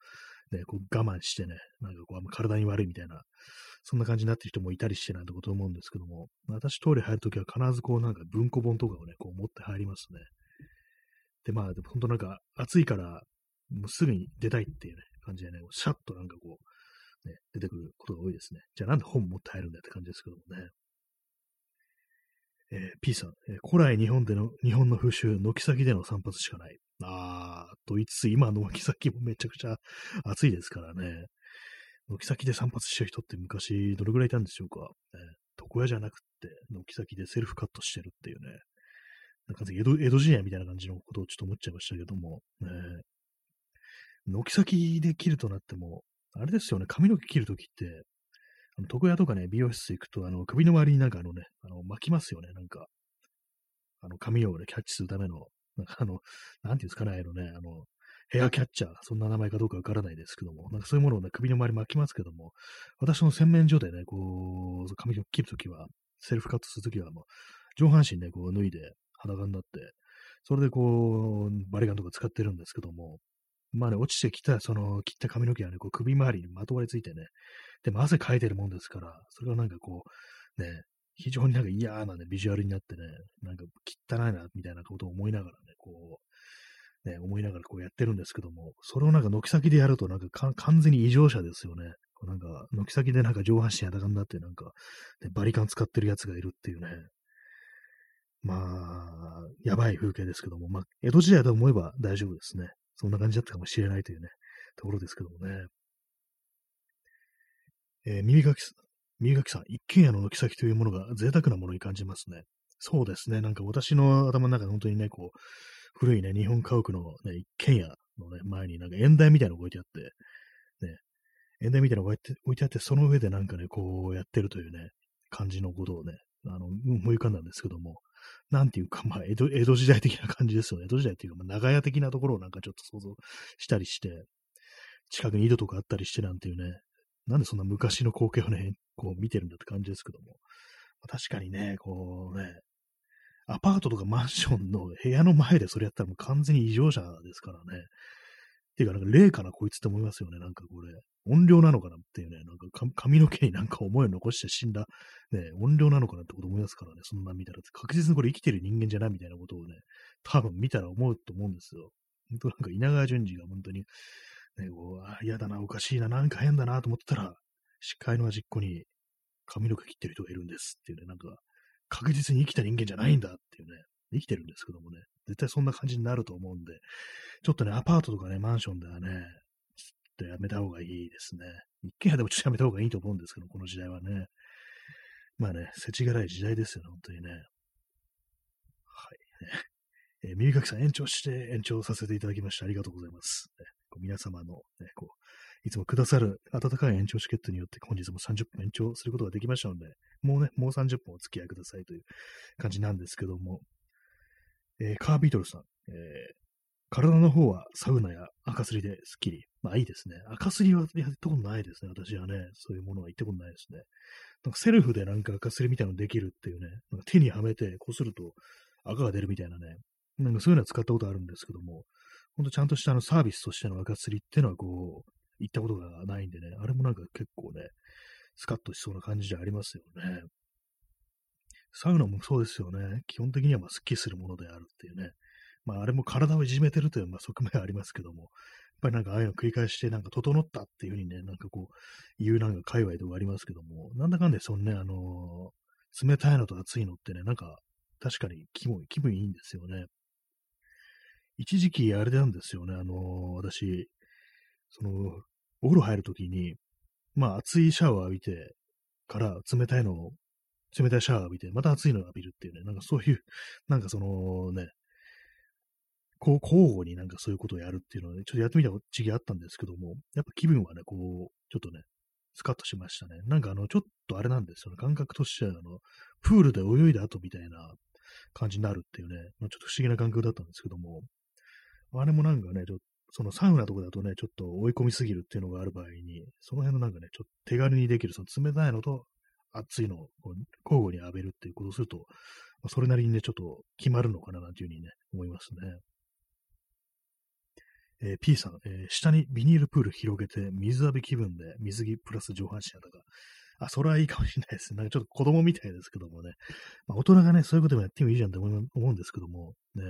ね、こう我慢してね、なんかこう、あんま体に悪いみたいな、そんな感じになってる人もいたりしてなんてこと思うんですけども、私トイレ入るときは必ずこうなんか文庫本とかをね、こう持って入りますね。で、まあ、でも本当なんか暑いから、もうすぐに出たいっていうね、感じでね、シャッとなんかこう、ね、出てくることが多いですね。じゃあなんで本持って入るんだって感じですけどもね。えー、P さん、えー、古来日本での、日本の風習、軒先での散髪しかない。あー、と言いつつ、今の軒先もめちゃくちゃ暑いですからね。軒先で散髪してる人って昔どれぐらいいたんでしょうか。え床屋じゃなくって、軒先でセルフカットしてるっていうね。なんか江戸江戸時代みたいな感じのことをちょっと思っちゃいましたけども、ね、軒先で切るとなっても、あれですよね、髪の毛切るときって、あの床屋とかね、美容室行くと、あの、首の周りになんかあのね、あの、巻きますよね、なんか。あの、髪をね、キャッチするための、なんかあの、なんていうんですかね、あのね、あの、ヘアキャッチャー、そんな名前かどうかわからないですけども、なんかそういうものをね、首の周り巻きますけども、私の洗面所でね、こう、髪を切るときは、セルフカットするときは、もう、上半身ね、こう脱いで裸になって、それでこう、バリガンとか使ってるんですけども、まあね、落ちてきた、その、切った髪の毛がね、こう首周りにまとわりついてね、でも汗かいてるもんですから、それがなんかこう、ね、非常になんか嫌なね、ビジュアルになってね、なんか汚いな、みたいなことを思いながらね、こう、ね、思いながらこうやってるんですけども、それをなんか軒先でやるとなんか完全に異常者ですよね。なんか、軒先でなんか上半身裸になってなんか、ね、バリカン使ってるやつがいるっていうね。まあ、やばい風景ですけども、まあ、江戸時代だと思えば大丈夫ですね。そんな感じだったかもしれないというね、ところですけどもね。えー、耳かき、耳かきさん、一軒家の軒先というものが贅沢なものに感じますね。そうですね。なんか私の頭の中で本当にね、こう、古いね、日本家屋のね、一軒家のね、前になんか縁台みたいなのが置いてあって、ね、縁台みたいなのが置いて置いてあって、その上でなんかね、こうやってるというね、感じのことをね、あの、思い浮かんだんですけども、なんていうか、まあ、江戸、江戸時代的な感じですよね。江戸時代っていうか、まあ、長屋的なところをなんかちょっと想像したりして、近くに井戸とかあったりしてなんていうね、なんでそんな昔の光景をね、こう見てるんだって感じですけども。まあ、確かにね、こうね、アパートとかマンションの部屋の前でそれやったらもう完全に異常者ですからね。ていうか、なんか霊かなこいつって思いますよね。なんかこれ、音量なのかなっていうね、なんか髪の毛になんか思いを残して死んだ、ね、音量なのかなってこと思いますからね、そんな見たら。確実にこれ生きてる人間じゃないみたいなことをね、多分見たら思うと思うんですよ。本当なんか稲川淳二が本当に、ね、こう、あ嫌だな、おかしいな、なんか変だなと思ってたら、司会の端っこに髪の毛切ってる人がいるんですっていうね、なんか、確実に生きた人間じゃないんだっていうね、生きてるんですけどもね、絶対そんな感じになると思うんで、ちょっとね、アパートとかね、マンションではね、ちょっとやめた方がいいですね。一軒家でもちょっとやめた方がいいと思うんですけど、この時代はね。まあね、世知辛い時代ですよね、本当にね。はい。えー、耳かきさん延長して延長させていただきましてありがとうございます。ね、こう皆様の、ね、こう、いつもくださる温かい延長チケットによって本日も30分延長することができましたので、もうね、もう30分お付き合いくださいという感じなんですけども、えー、カービートルさん、えー、体の方はサウナや赤すりですっきり。まあいいですね。赤すりはやったことないですね。私はね、そういうものは言ったことないですね。なんかセルフでなんか赤すりみたいなのできるっていうね、なんか手にはめてこすると赤が出るみたいなね、なんかそういうのは使ったことあるんですけども、ほんとちゃんとしたあのサービスとしての赤すりっていうのはこう、行ったことがないんでね、あれもなんか結構ね、スカッとしそうな感じじゃありますよね。サウナもそうですよね。基本的にはまあスッキリするものであるっていうね。まああれも体をいじめてるというまあ側面はありますけども、やっぱりなんかああいうの繰り返してなんか整ったっていうふうにね、なんかこう、言うなんか界隈とかありますけども、なんだかんでそのね、あのー、冷たいのと熱いのってね、なんか確かに気分気分いいんですよね。一時期あれなんですよね、あのー、私、その、お風呂入るときに、まあ熱いシャワー浴びてから冷たいのを冷たいシャワー浴びて、また熱いのを浴びるっていうね、なんかそういう、なんかそのね、こう、交互になんかそういうことをやるっていうのはね、ちょっとやってみた時期あったんですけども、やっぱ気分はね、こう、ちょっとね、スカッとしましたね。なんかあの、ちょっとあれなんですよね、感覚としては、あの、プールで泳いだ後みたいな感じになるっていうね、ま、ちょっと不思議な感覚だったんですけども、あれもなんかね、ちょっと、そのサウナとかだとね、ちょっと追い込みすぎるっていうのがある場合に、その辺のなんかね、ちょっと手軽にできる、その冷たいのと熱いのを交互に浴びるっていうことをするとま、それなりにね、ちょっと決まるのかななんていうふうにね、思いますね。えー、P さん、えー、下にビニールプール広げて水浴び気分で水着プラス上半身裸。あ、それはいいかもしれないですね。なんかちょっと子供みたいですけどもね。まあ、大人がね、そういうこともやってもいいじゃんって思うんですけども、ね。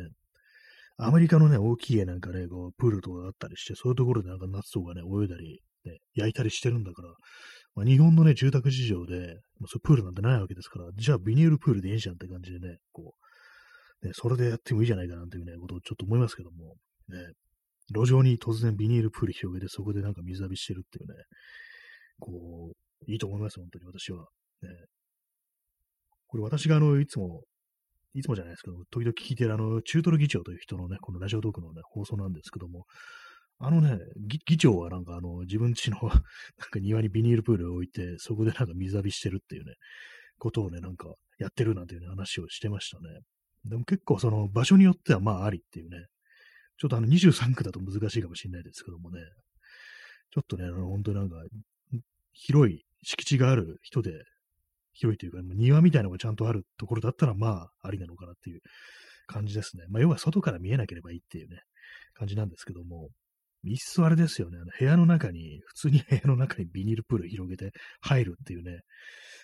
アメリカのね、大きい家なんかね、こう、プールとかあったりして、そういうところでなんか夏とかね、泳いだり、ね、焼いたりしてるんだから、まあ、日本のね、住宅事情で、まあ、そうプールなんてないわけですから、じゃあビニールプールでいいじゃんって感じでね、こう、ね、それでやってもいいじゃないかなんていうね、ことをちょっと思いますけども、ね、路上に突然ビニールプール広げて、そこでなんか水浴びしてるっていうね、こう、いいと思います、本当に私は。ね、これ私があの、いつも、いつもじゃないですけど、時々聞いてるあの、中トロ議長という人のね、このラジオトークのね、放送なんですけども、あのね、議長はなんかあの、自分家の なんか庭にビニールプールを置いて、そこでなんか水浴びしてるっていうね、ことをね、なんかやってるなんていうね、話をしてましたね。でも結構その場所によってはまあありっていうね、ちょっとあの23区だと難しいかもしれないですけどもね、ちょっとね、あの本当なんか、広い敷地がある人で、広いというか、庭みたいなのがちゃんとあるところだったらまあありなのかなっていう感じですね。まあ要は外から見えなければいいっていうね、感じなんですけども、いっそあれですよね、あの部屋の中に、普通に部屋の中にビニールプール広げて入るっていうね、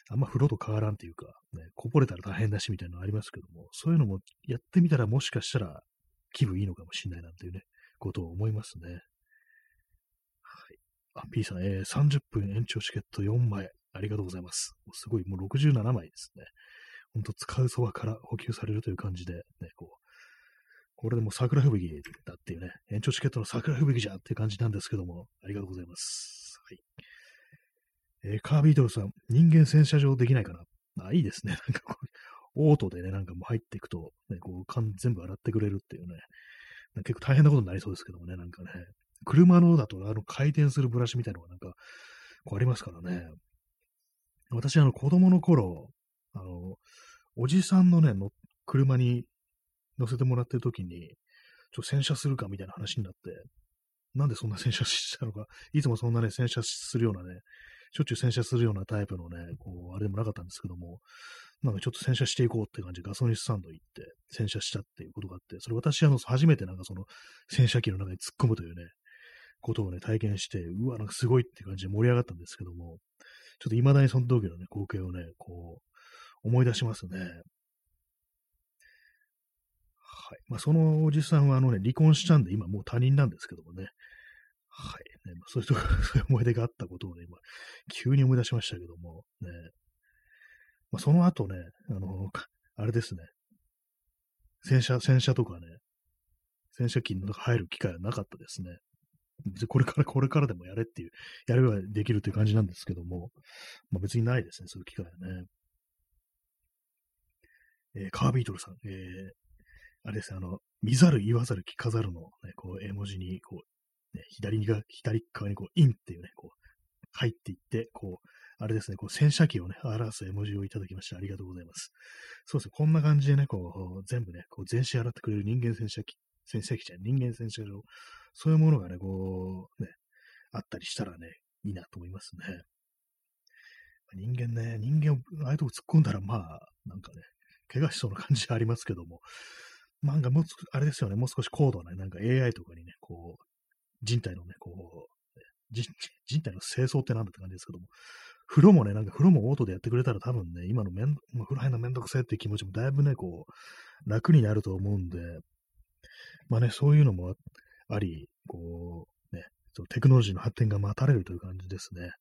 あんま風呂と変わらんっていうか、ね、こぼれたら大変だしみたいなのありますけども、そういうのもやってみたらもしかしたら気分いいのかもしれないなんていうね、ことを思いますね。はい。あ、P さん、えー、30分延長チケット4枚、ありがとうございます。すごい、もう67枚ですね。ほんと使うそばから補給されるという感じで、ね、こう、これでもう桜吹雪だっていうね、延長チケットの桜吹雪じゃっていう感じなんですけども、ありがとうございます。はい。えー、カービートルさん、人間洗車場できないかな？あ、いいですね。なんかこう、オートでね、なんかもう入っていくと、ね、こう、缶全部洗ってくれるっていうね、結構大変なことになりそうですけどもね、なんかね、車のだと、あの、回転するブラシみたいなのがなんか、こうありますからね。私、あの、子供の頃、あの、おじさんのね、の車に乗せてもらってる時に、ちょ、洗車するかみたいな話になって、なんでそんな洗車したのか、いつもそんなね、洗車するようなね、しょっちゅう洗車するようなタイプのね、こう、あれでもなかったんですけども、なんかちょっと洗車していこうって感じでガソリンスタンド行って洗車したっていうことがあって、それ私あの、初めてなんかその洗車機の中に突っ込むというね、ことをね、体験して、うわ、なんかすごいって感じで盛り上がったんですけども、ちょっと未だにその時のね、光景をね、こう、思い出しますね。はい。まあ、そのおじさんはあのね、離婚したんで、今もう他人なんですけどもね。はい。ねまあ、そういうと、そういう思い出があったことをね、今、急に思い出しましたけども、ね。まあ、その後ね、あの、あれですね。洗車、洗車とかね、洗車機の中入る機会はなかったですね。別にこれから、これからでもやれっていう、やればできるという感じなんですけども、まあ、別にないですね、そういう機会はね。えー、カービートルさん、えー、あれですね、あの、見ざる言わざる聞かざるの、ね、こう、絵文字に、こう、ね、左が、左側にこう、インっていうね、こう、入っていって、こう、あれですね、こう、洗車機をね、表す絵文字をいただきまして、ありがとうございます。そうですね、こんな感じでね、こう、全部ね、こう、全身洗ってくれる人間洗車機、洗車機じゃ人間洗車場、そういうものがね、こう、ね、あったりしたらね、いいなと思いますね。人間ね、人間をああいうとこ突っ込んだら、まあ、なんかね、怪我しそうな感じはありますけども、なんかもう、あれですよね、もう少し高度な、なんか AI とかにね、こう、人体のね、こう、人体の清掃ってなんだって感じですけども、風呂もね、なんか風呂もオートでやってくれたら多分ね、今のめん、風呂入るのめんどくせえって気持ちもだいぶね、こう、楽になると思うんで、まあね、そういうのもあり、こう、ね、テクノロジーの発展が待たれるという感じですね。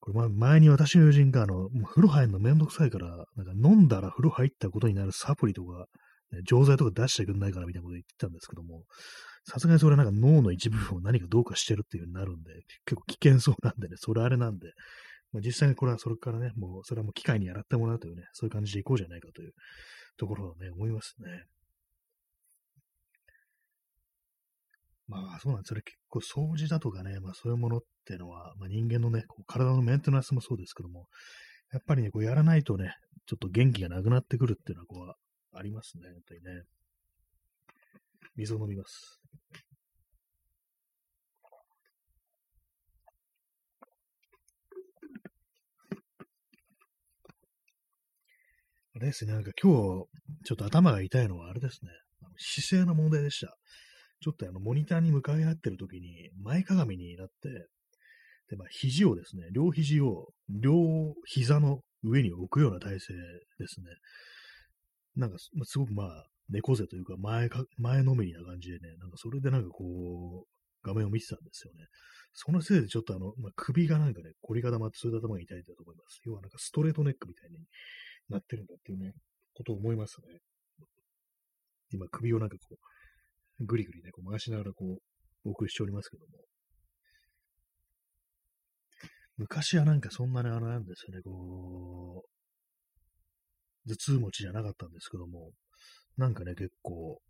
これ前に私の友人が、あの、風呂入るのめんどくさいから、なんか飲んだら風呂入ったことになるサプリとか、ね、錠剤とか出してくんないからみたいなこと言ってたんですけども、さすがにそれはなんか脳の一部分を何かどうかしてるっていう風になるんで、結構危険そうなんでね、それあれなんで、まあ、実際にこれはそれからね、もうそれはもう機械に洗ってもらうというね、そういう感じでいこうじゃないかというところをね、思いますね。まあそうなんです。それ結構掃除だとかね、まあそういうものっていうのは、まあ、人間のね、こう体のメンテナンスもそうですけども、やっぱりね、こうやらないとね、ちょっと元気がなくなってくるっていうのは、こ、ありますね、本当にね。水を飲みます。あれですね、なんか今日、ちょっと頭が痛いのはあれですね。姿勢の問題でした。ちょっとあの、モニターに向かい合ってる時に、前かがみになって、で、まあ、肘をですね、両肘を、両膝の上に置くような体勢ですね。なんか、すごくまあ、猫背というか、前か、前のめりな感じでね、なんかそれでなんかこう、画面を見てたんですよね。そのせいでちょっとあの、まあ、首がなんかね、凝り固まって、そういう頭が痛いんだと思います。要はなんかストレートネックみたいになってるんだっていうね、ことを思いますね。今、首をなんかこう、ぐりぐりね、こう回しながらこう、お送りしておりますけども。昔はなんかそんなにあのなんですよね、こう、頭痛持ちじゃなかったんですけども、なんかね、結構、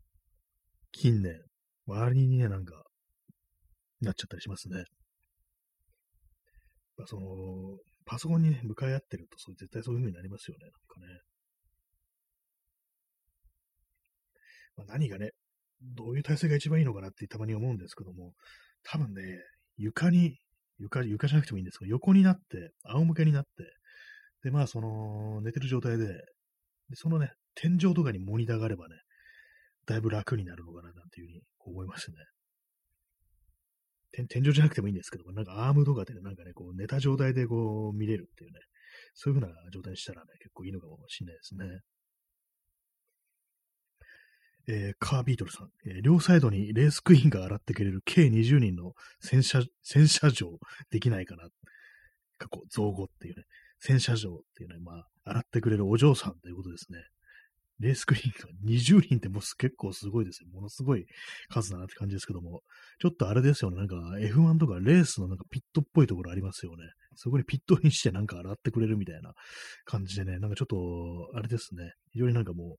近年、周りにね、なんか、なっちゃったりしますね。まあ、その、パソコンに、ね、向かい合ってると、そう絶対そういう風になりますよね、なんかね。まあ、何がね、どういう体勢が一番いいのかなってたまに思うんですけども、多分ね、床に、床、床じゃなくてもいいんですけど、横になって、仰向けになって、で、まあ、その、寝てる状態、でそのね、天井とかにモニターがあればね、だいぶ楽になるのかな、なんていうふうに思いますね。天井じゃなくてもいいんですけどなんかアームとかで、なんかね、こう寝た状態でこう見れるっていうね、そういう風な状態にしたらね、結構いいのかもしれないですね。えー、カービートルさん、えー、両サイドにレースクイーンが洗ってくれる計20人の洗車、洗車場できないかな。過去、造語っていうね、洗車場っていうね、まあ、洗ってくれるお嬢さんということですね。レースクイーンが20人ってもう結構すごいですよ。ものすごい数だなって感じですけども、ちょっとあれですよね。なんか F1 とかレースのなんかピットっぽいところありますよね。そこにピットインしてなんか洗ってくれるみたいな感じでね、なんかちょっと、あれですね。非常になんかも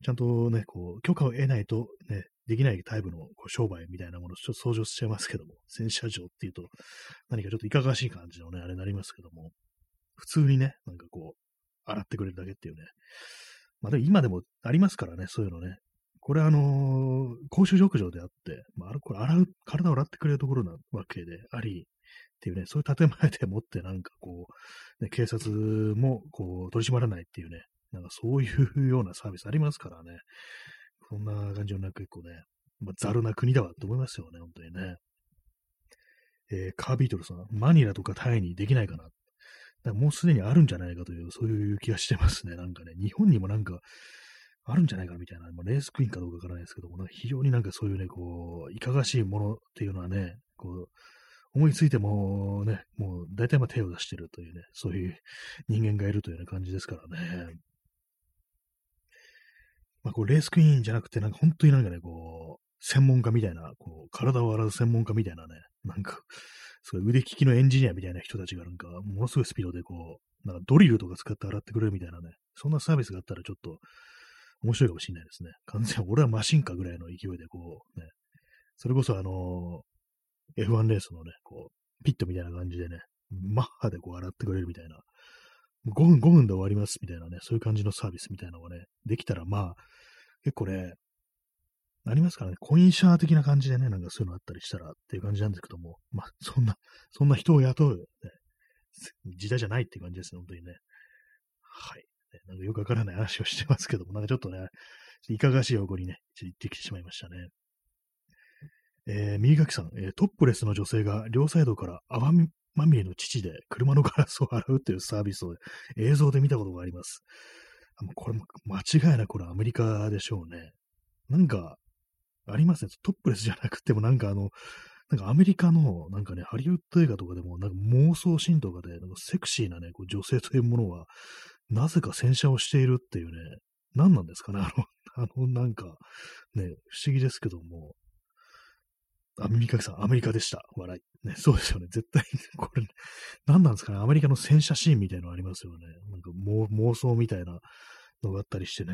う、ちゃんとね、こう、許可を得ないとね、できないタイプのこう商売みたいなものをちょっと想像しちゃいますけども、洗車場っていうと、何かちょっといかがわしい感じのね、あれになりますけども、普通にね、なんかこう、洗ってくれるだけっていうね。まあでも今でもありますからね、そういうのね。これあのー、公衆浴場であって、まあ、これ洗う、体を洗ってくれるところなわけであり、っていうね、そういう建前でもってなんかこう、ね、警察もこう取り締まらないっていうね、なんかそういうようなサービスありますからね。そんな感じのなんか結構ね、まあ、ざるな国だわと思いますよね、本当にね。えー、カービートルさん、マニラとかタイにできないかな。かもうすでにあるんじゃないかという、そういう気がしてますね。なんかね、日本にもなんか、あるんじゃないかみたいな、まあ、レースクイーンかどうかわからないですけども、非常になんかそういうね、こう、いかがしいものっていうのはね、こう、思いついてもね、もう大体まあ手を出してるというね、そういう人間がいるというような感じですからね。まあ、こう、レースクイーンじゃなくて、なんか本当になんかね、こう、専門家みたいな、こう、体を洗う専門家みたいなね、なんか、すごい腕利きのエンジニアみたいな人たちがなんか、ものすごいスピードでこう、なんかドリルとか使って洗ってくれるみたいなね、そんなサービスがあったらちょっと面白いかもしれないですね。完全俺はマシンかぐらいの勢いでこう、ね、それこそあのー、F1 レースのね、こう、ピットみたいな感じでね、マッハでこう洗ってくれるみたいな、5分、5分で終わりますみたいなね、そういう感じのサービスみたいなのがね、できたらまあ、結構ね、ありますからね、コインシャー的な感じでね、なんかそういうのあったりしたらっていう感じなんですけども、まあ、そんな、そんな人を雇う、ね、時代じゃないっていう感じですね、本当にね。はい。なんかよくわからない話をしてますけども、なんかちょっとね、いかがしい方向にね、ちょっと行ってきてしまいましたね。えー、右垣さん、えー、トップレスの女性が両サイドから泡まみれの父で車のガラスを洗うっていうサービスを映像で見たことがあります。これも間違いなくこれアメリカでしょうね。なんか、ありますね。トップレスじゃなくても、なんかあの、なんかアメリカの、なんかね、ハリウッド映画とかでも、なんか妄想シーンとかで、なんかセクシーなね、こう女性というものは、なぜか洗車をしているっていうね、何なんですかね、あの、あの、なんか、ね、不思議ですけども、アメリカさん、アメリカでした。笑い。ね、そうですよね。絶対、これ、何なんですかね。アメリカの洗車シーンみたいなのありますよね。なんか妄想みたいなのがあったりしてね、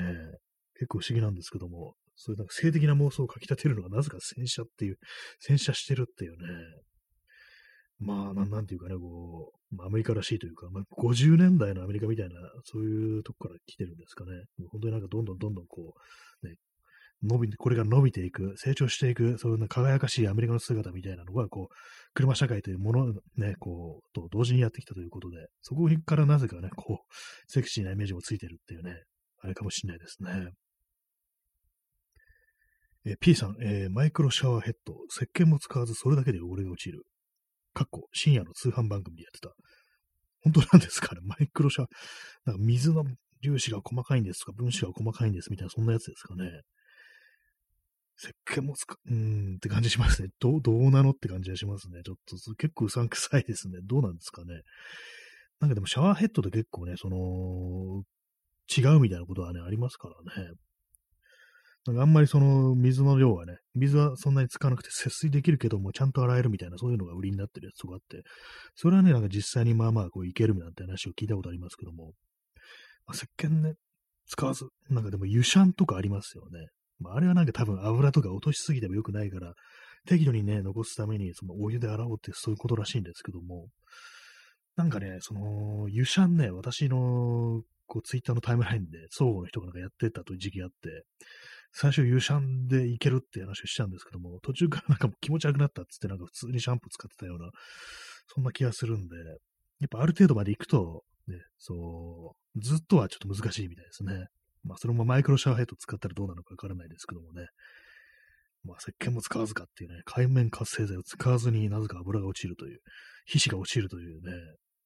結構不思議なんですけども、そういうなんか性的な妄想をかき立てるのがなぜか洗車っていう、洗車してるっていうね。まあ、なんなんていうかね、こう、アメリカらしいというか、まあ、50年代のアメリカみたいな、そういうとこから来てるんですかね。本当になんかどんどんどんどんこう、ね、伸び、これが伸びていく、成長していく、そういう輝かしいアメリカの姿みたいなのが、こう、車社会というもの、ね、こう、と同時にやってきたということで、そこからなぜかね、こう、セクシーなイメージもついてるっていうね、あれかもしれないですね。えー、P さん、えー、マイクロシャワーヘッド、石鹸も使わずそれだけで汚れが落ちる。かっこ、深夜の通販番組でやってた。本当なんですかね？マイクロシャワー、なんか水の粒子が細かいんですとか、分子が細かいんですみたいな、そんなやつですかね？石鹸も使う、ーんって感じしますね。どう、どうなのって感じがしますね。ちょっと、結構うさんくさいですね。どうなんですかね？なんかでもシャワーヘッドで結構ね、その、違うみたいなことはね、ありますからね。なんかあんまりその水の量はね、水はそんなに使わなくて節水できるけども、ちゃんと洗えるみたいな、そういうのが売りになってるやつとかあって、それはね、なんか実際にまあまあこういけるみたいな話を聞いたことありますけども、まあ、石鹸ね、使わず、なんかでも油シャンとかありますよね。まあ、あれはなんか多分油とか落としすぎても良くないから、適度にね、残すために、そのお湯で洗おうってそういうことらしいんですけども、なんかね、その、油シャンね、私の、こう、ツイッターのタイムラインで、相互の人がなんかやってたという時期があって、最初油シャンでいけるって話をしたんですけども、途中からなんか気持ち悪くなったっつってなんか普通にシャンプー使ってたような、そんな気がするんで、やっぱある程度まで行くと、ね、そう、ずっとはちょっと難しいみたいですね。まあ、そのままマイクロシャワーヘッド使ったらどうなのかわからないですけどもね。まあ、石鹸も使わずかっていうね、海面活性剤を使わずになぜか油が落ちるという、皮脂が落ちるというね、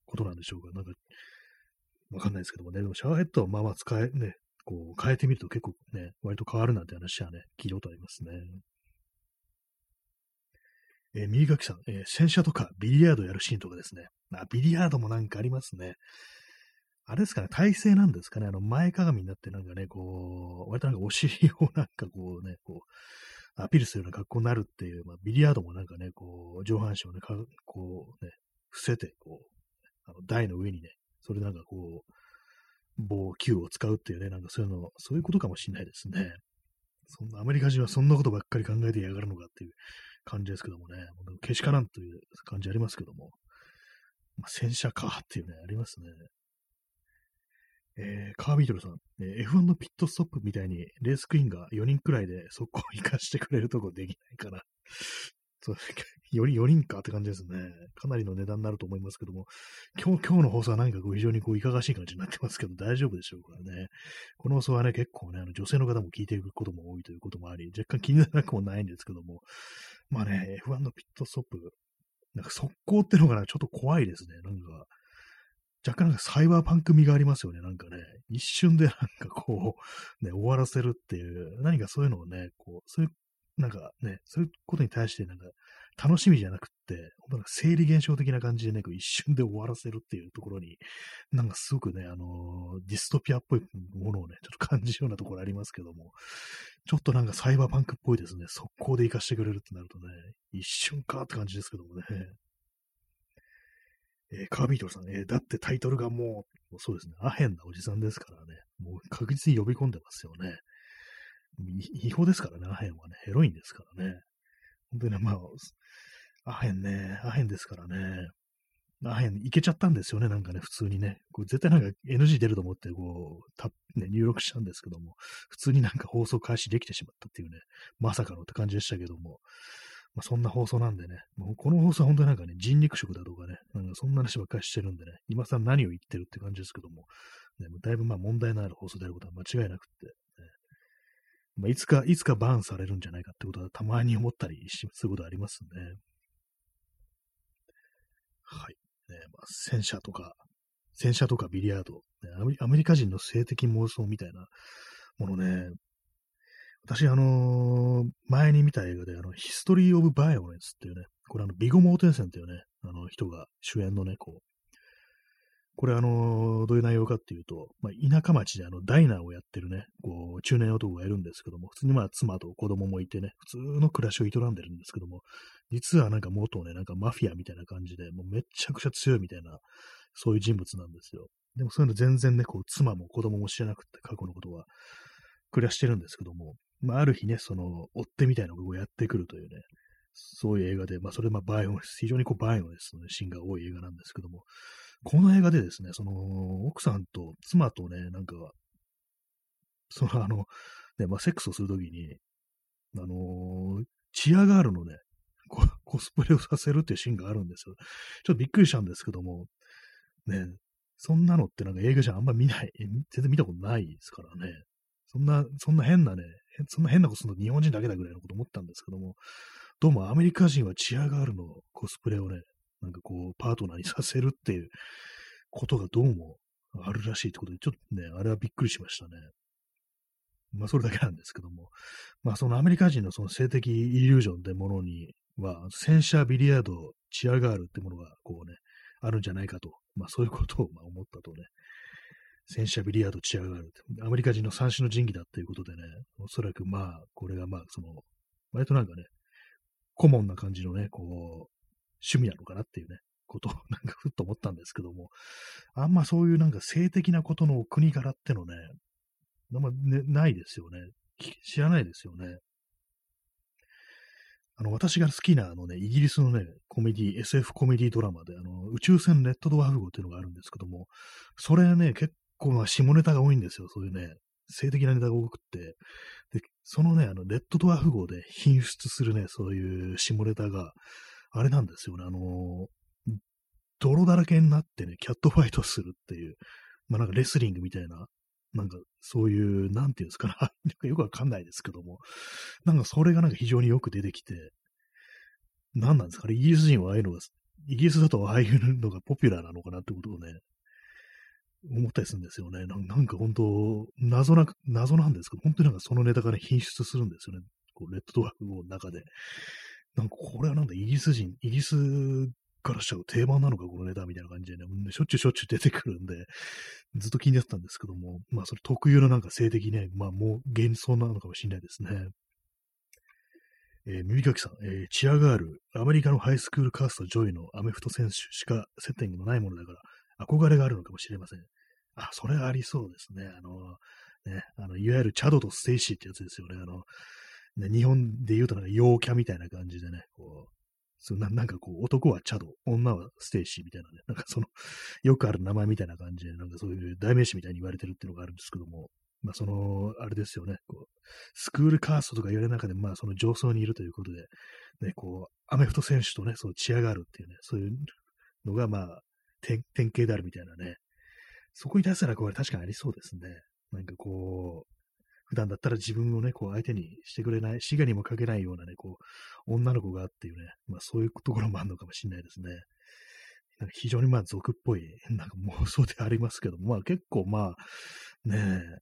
ことなんでしょうか。なんか、わかんないですけどもね、でもシャワーヘッドはまあまあ使え、ね、こう変えてみると結構ね、割と変わるなんて話はね、聞いたことありますね。えー、右書きさん、えー、洗車とかビリヤードやるシーンとかですね。あ、ビリヤードもなんかありますね。あれですかね、体勢なんですかね、あの前かがみになってなんかね、こう、割となんかお尻をなんかこうね、こう、アピールするような格好になるっていう、まあ、ビリヤードもなんかね、こう、上半身をね、こうね、伏せて、こう、あの台の上にね、それなんかこう、棒球を使うっていうね、なんかそういうの、そういうことかもしれないですね。そんなアメリカ人はそんなことばっかり考えてやがるのかっていう感じですけどもね、けしからんという感じありますけども、まあ、戦車かっていうね、ありますね。えー、カービートルさん、えー、F1 のピットストップみたいにレースクイーンが4人くらいで速攻を生かしてくれるとこできないかな。そう、より4人かって感じですね。かなりの値段になると思いますけども、今日、今日の放送は何かこう非常にこういかがしい感じになってますけど、大丈夫でしょうかね。この放送はね、結構ね、あの女性の方も聞いていくことも多いということもあり、若干気にならなくもないんですけども、まあね、F1 のピットストップ、なんか速攻ってのがちょっと怖いですね。なんか、若干なんかサイバーパンク味がありますよね。なんかね、一瞬でなんかこう、ね、終わらせるっていう、何かそういうのをね、こう、そういう、なんかね、そういうことに対してなんか楽しみじゃなくって、本当なんか生理現象的な感じでね、一瞬で終わらせるっていうところに、なんかすごくね、あの、ディストピアっぽいものをね、ちょっと感じるようなところありますけども、ちょっとなんかサイバーパンクっぽいですね。速攻で活かしてくれるってなるとね、一瞬かって感じですけどもね。えー、カービートルさん、えー、だってタイトルがもう、そうですね、アヘンなおじさんですからね、もう確実に呼び込んでますよね。違法ですからね、アヘンはね、ヘロインですからね。本当にね、まあ、アヘンね、アヘンですからね。アヘンいけちゃったんですよね、なんかね、普通にね。これ絶対なんか NG 出ると思って、こう、たね、入力したんですけども、普通になんか放送開始できてしまったっていうね、まさかのって感じでしたけども、まあ、そんな放送なんでね、もうこの放送は本当になんかね、人肉食だとかね、なんかそんな話ばっかりしてるんでね、今更何を言ってるって感じですけども、ね、もだいぶまあ問題のある放送であることは間違いなくって、まあ、いつか、いつかバーンされるんじゃないかってことはたまに思ったりすることありますね。はい。ねまあ、戦車とか、戦車とかビリヤード、ね、アメリカ人の性的妄想みたいなものね、私、あのー、前に見た映画で、あの、ヒストリー・オブ・バイオレンスっていうね、これあの、ビゴ・モーテンセンっていうね、あの人が主演のね、こう、これあの、どういう内容かっていうと、まあ、田舎町であの、ダイナーをやってるね、こう、中年男がいるんですけども、普通にまあ、妻と子供もいてね、普通の暮らしを営んでるんですけども、実はなんか元ね、なんかマフィアみたいな感じで、もうめちゃくちゃ強いみたいな、そういう人物なんですよ。でもそういうの全然ね、こう、妻も子供も知らなくて、過去のことは、暮らしてるんですけども、まあ、ある日ね、その、追ってみたいなのをやってくるというね、そういう映画で、まあ、それ、まあ、バイオ、非常にこう、バイオレスの、ね、シーンが多い映画なんですけども、この映画でですね、その、奥さんと妻とね、なんか、その、あの、ね、まあ、セックスをするときに、あのチアガールのね、コスプレをさせるっていうシーンがあるんですよ。ちょっとびっくりしたんですけども、ね、そんなのってなんか映画じゃあんま見ない、全然見たことないですからね。そんな、そんな変なね、そんな変なことするの日本人だけだぐらいのこと思ったんですけども、どうもアメリカ人はチアガールのコスプレをね、なんかこう、パートナーにさせるっていうことがどうもあるらしいってことで、ちょっとね、あれはびっくりしましたね。まあ、それだけなんですけども、まあ、そのアメリカ人のその性的イリュージョンってものには、戦車ビリヤード、チアガールってものがこうね、あるんじゃないかと、まあ、そういうことをま思ったとね、戦車ビリヤードチアガールって。アメリカ人の三種の神器だっていうことでね、おそらくまあ、これがまあ、その、割となんかね、顧問な感じのね、こう、趣味なのかなっていうね、ことをなんかふっと思ったんですけども、あんまそういうなんか性的なことの国柄ってのね、あんまね、ないですよね。知らないですよね。あの、私が好きなあのね、イギリスのね、コメディ、SF コメディドラマで、あの、宇宙船レッドドワーフ号っていうのがあるんですけども、それね、結構まあ下ネタが多いんですよ。そういうね、性的なネタが多くって。で、そのね、あの、レッドドワーフ号で品質するね、そういう下ネタが、あれなんですよね、あの、泥だらけになってね、キャットファイトするっていう、まあなんかレスリングみたいな、なんかそういう、なんていうんですかな、よくわかんないですけども、なんかそれがなんか非常によく出てきて、何なんですかね、イギリス人はああいうのが、イギリスだとああいうのがポピュラーなのかなってことをね、思ったりするんですよね。なんか本当、謎な、謎なんですけど、本当になんかそのネタがね、品質するんですよね。こうレッドドワーフの中で。なんかこれはなんだ、イギリス人、イギリスからしちゃう定番なのか、このネタみたいな感じでね、しょっちゅうしょっちゅう出てくるんで、ずっと気になってたんですけども、まあそれ特有のなんか性的ね、まあもう幻想なのかもしれないですね。えー、耳かきさん、えー、チアガール、アメリカのハイスクールカースト上位のアメフト選手しか接点のないものだから、憧れがあるのかもしれません。あ、それありそうですね。あの、ね、あの、いわゆるチャドとステイシーってやつですよね。あの、ね、日本で言うとなんか陽キャみたいな感じでね、こう、そうななんかこう、男はチャド、女はステイシーみたいなね、なんかその、よくある名前みたいな感じで、なんかそういう代名詞みたいに言われてるっていうのがあるんですけども、まあその、あれですよね、こう、スクールカーストとか言われる中で、まあその上層にいるということで、ね、こう、アメフト選手とね、そのチアがあるっていうね、そういうのがまあ、典型であるみたいなね、そこに対する憧れ確かにありそうですね。なんかこう、普段だったら自分をね、こう相手にしてくれない、滋賀にもかけないようなね、こう、女の子がっていうね、まあそういうところもあるのかもしれないですね。なんか非常にまあ俗っぽい、なんか妄想でありますけども、まあ結構まあ、ねえ、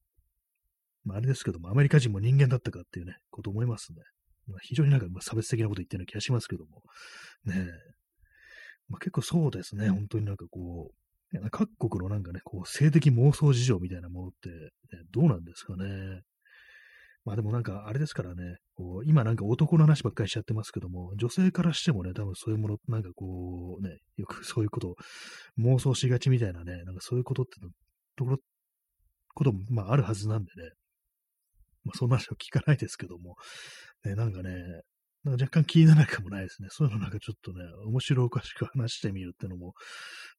まああれですけども、アメリカ人も人間だったかっていうね、こと思いますね。まあ、非常になんか差別的なこと言ってるような気がしますけども、ねえ、まあ結構そうですね、本当になんかこう、各国のなんかね、こう、性的妄想事情みたいなものって、ね、どうなんですかね。まあでもなんかあれですからね、こう今なんか男の話ばっかりしちゃってますけども、女性からしてもね、多分そういうもの、なんかこうね、よくそういうことを妄想しがちみたいなね、なんかそういうことってところ、こともまああるはずなんでね、まあそんな話は聞かないですけども、ね、なんかね、なんか若干気にならないかもないですね。そういうのなんかちょっとね、面白おかしく話してみるってのも、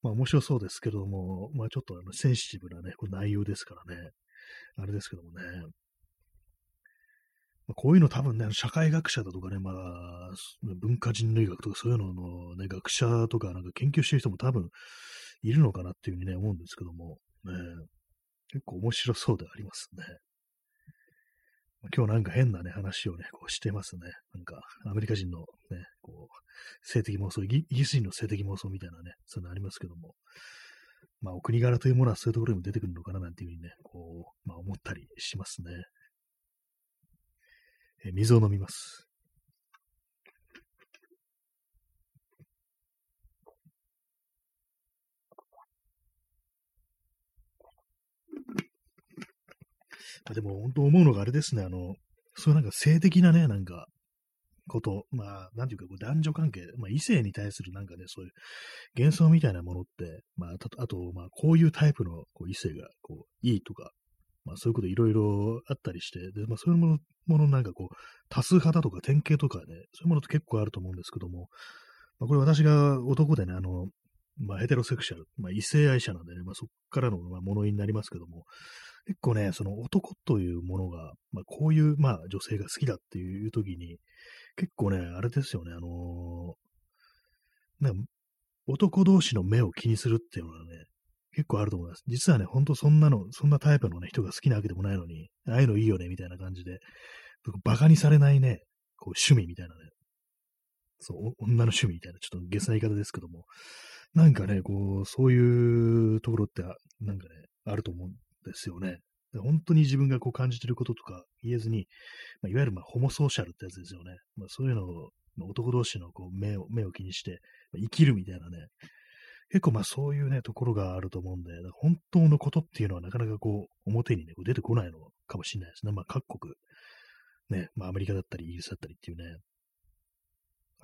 まあ面白そうですけども、まあちょっとあのセンシティブなね、こう内容ですからね、あれですけどもね、こういうの多分ね、社会学者だとかね、まあ、文化人類学とかそういうののね、学者とかなんか研究してる人も多分いるのかなっていうふうにね、思うんですけども、ね、結構面白そうでありますね。今日なんか変なね、話をね、こうしてますね。なんか、アメリカ人のね、こう、性的妄想、イギリス人の性的妄想みたいなね、そういうのありますけども、まあ、お国柄というものはそういうところにも出てくるのかななんていうふうにね、こう、まあ思ったりしますね。え水を飲みます。あでも本当思うのがあれですね、あの、そういうなんか性的なね、なんか、こと、まあ、なんていうか、男女関係、まあ、異性に対するなんかね、そういう幻想みたいなものって、まあ、あと、まあ、こういうタイプのこう異性が、こう、いいとか、まあそういうこといろいろあったりして、で、まあそういうもの、ものなんかこう、多数派だとか典型とかね、そういうものって結構あると思うんですけども、まあこれ私が男でね、あの、まあヘテロセクシャル、まあ異性愛者なんでね、まあそこからの、まあ、ものになりますけども、結構ね、その男というものが、まあこういう、まあ女性が好きだっていう時に、結構ね、あれですよね、あのー、ね、男同士の目を気にするっていうのはね、結構あると思います。実はね、ほんとそんなの、そんなタイプのね、人が好きなわけでもないのに、ああいうのいいよね、みたいな感じで、バカにされないね、こう趣味みたいなね、そう、女の趣味みたいな、ちょっとゲスな言い方ですけども、なんかね、こう、そういうところって、なんかね、あると思うんですよね。本当に自分がこう感じてることとか言えずに、まあ、いわゆるまあホモソーシャルってやつですよね。まあ、そういうのを、男同士のこう目を目を気にして、まあ生きるみたいなね、結構まあそういうね、ところがあると思うんで、本当のことっていうのはなかなかこう、表にね、出てこないのかもしれないですね。まあ各国、ね、まあアメリカだったりイギリスだったりっていうね、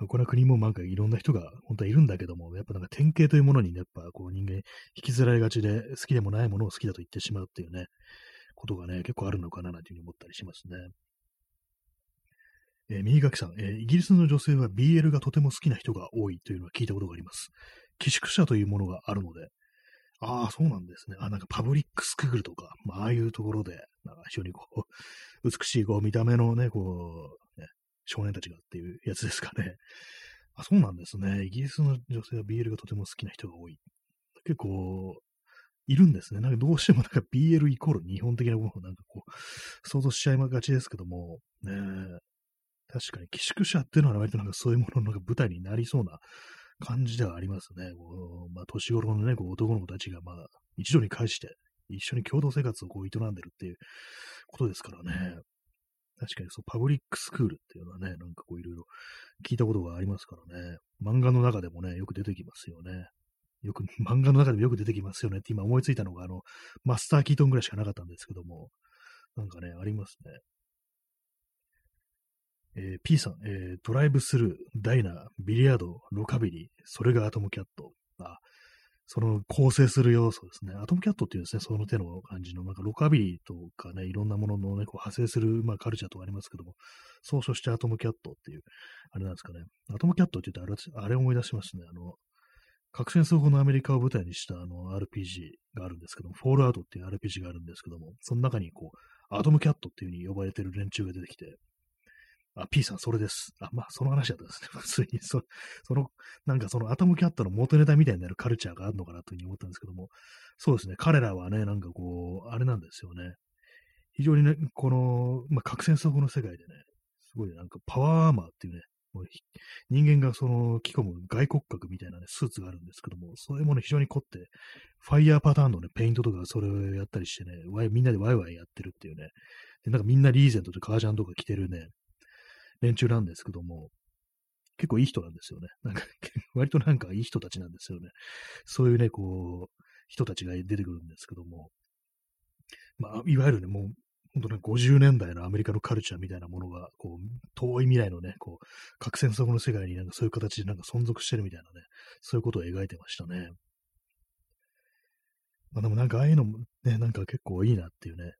この国もなんかいろんな人が本当はいるんだけども、やっぱなんか典型というものにね、やっぱこう人間引きずられがちで好きでもないものを好きだと言ってしまうっていうね、ことがね、結構あるのかななんていうふうに思ったりしますね。えー、右垣さん、えー、イギリスの女性は BL がとても好きな人が多いというのは聞いたことがあります。寄宿舎というものがあるので、ああ、そうなんですね。あ、なんかパブリックスクールとか、まあ、ああいうところで、なんか非常にこう、美しいこう見た目のね、こう、ね、少年たちがっていうやつですかね。あ、そうなんですね。イギリスの女性は BL がとても好きな人が多い。結構、いるんですね。なんかどうしてもなんか BL イコール日本的なものをなんかこう、想像しちゃいがちですけども、ね確かに寄宿舎っていうのは割となんかそういうものの舞台になりそうな感じではありますね。こうまあ、年頃のね、こう男の子たちがまあ、一度に返して、一緒に共同生活をこう営んでるっていうことですからね。確かにそう、パブリックスクールっていうのはね、なんかこういろいろ聞いたことがありますからね。漫画の中でもね、よく出てきますよね。よく、漫画の中でもよく出てきますよねって今思いついたのが、あの、マスター・キートンぐらいしかなかったんですけども、なんかね、ありますね。えー、P さん、えー、ドライブスルー、ダイナー、ビリヤード、ロカビリー、それがアトムキャット。あ、その構成する要素ですね。アトムキャットっていうですね、その手の感じの、なんかロカビリーとかね、いろんなもののね、こう派生する、まあカルチャーとかありますけども、総称してアトムキャットっていう、あれなんですかね。アトムキャットって言うとあれ、あれ思い出しますね。あの、核戦争後のアメリカを舞台にしたあの RPG があるんですけども、フォールアウトっていう RPG があるんですけども、その中にこう、アトムキャットっていう風に呼ばれてる連中が出てきて、あ、P さん、それです。あ、まあ、その話だったですね。普通に、そ その、なんかそのアトムキャットの元ネタみたいになるカルチャーがあるのかなというふうに思ったんですけども、そうですね、彼らはね、なんかこう、あれなんですよね。非常にね、この、まあ、核戦争後の世界でね、すごいなんかパワーアーマーっていうね、人間がその着込む外骨格みたいなね、スーツがあるんですけども、そういうもの非常に凝って、ファイヤーパターンのね、ペイントとかそれをやったりしてね、ワイみんなでワイワイやってるっていうね、でなんかみんなリーゼントで革ジャンとか着てるね、連中なんですけども、結構いい人なんですよね。なんか、割となんかいい人たちなんですよね。そういうね、こう、人たちが出てくるんですけども、まあ、いわゆるね、もう、本当ね、50年代のアメリカのカルチャーみたいなものが、こう、遠い未来のね、こう、核戦争の世界になんかそういう形でなんか存続してるみたいなね、そういうことを描いてましたね。まあでもなんかああいうのもね、なんか結構いいなっていうね、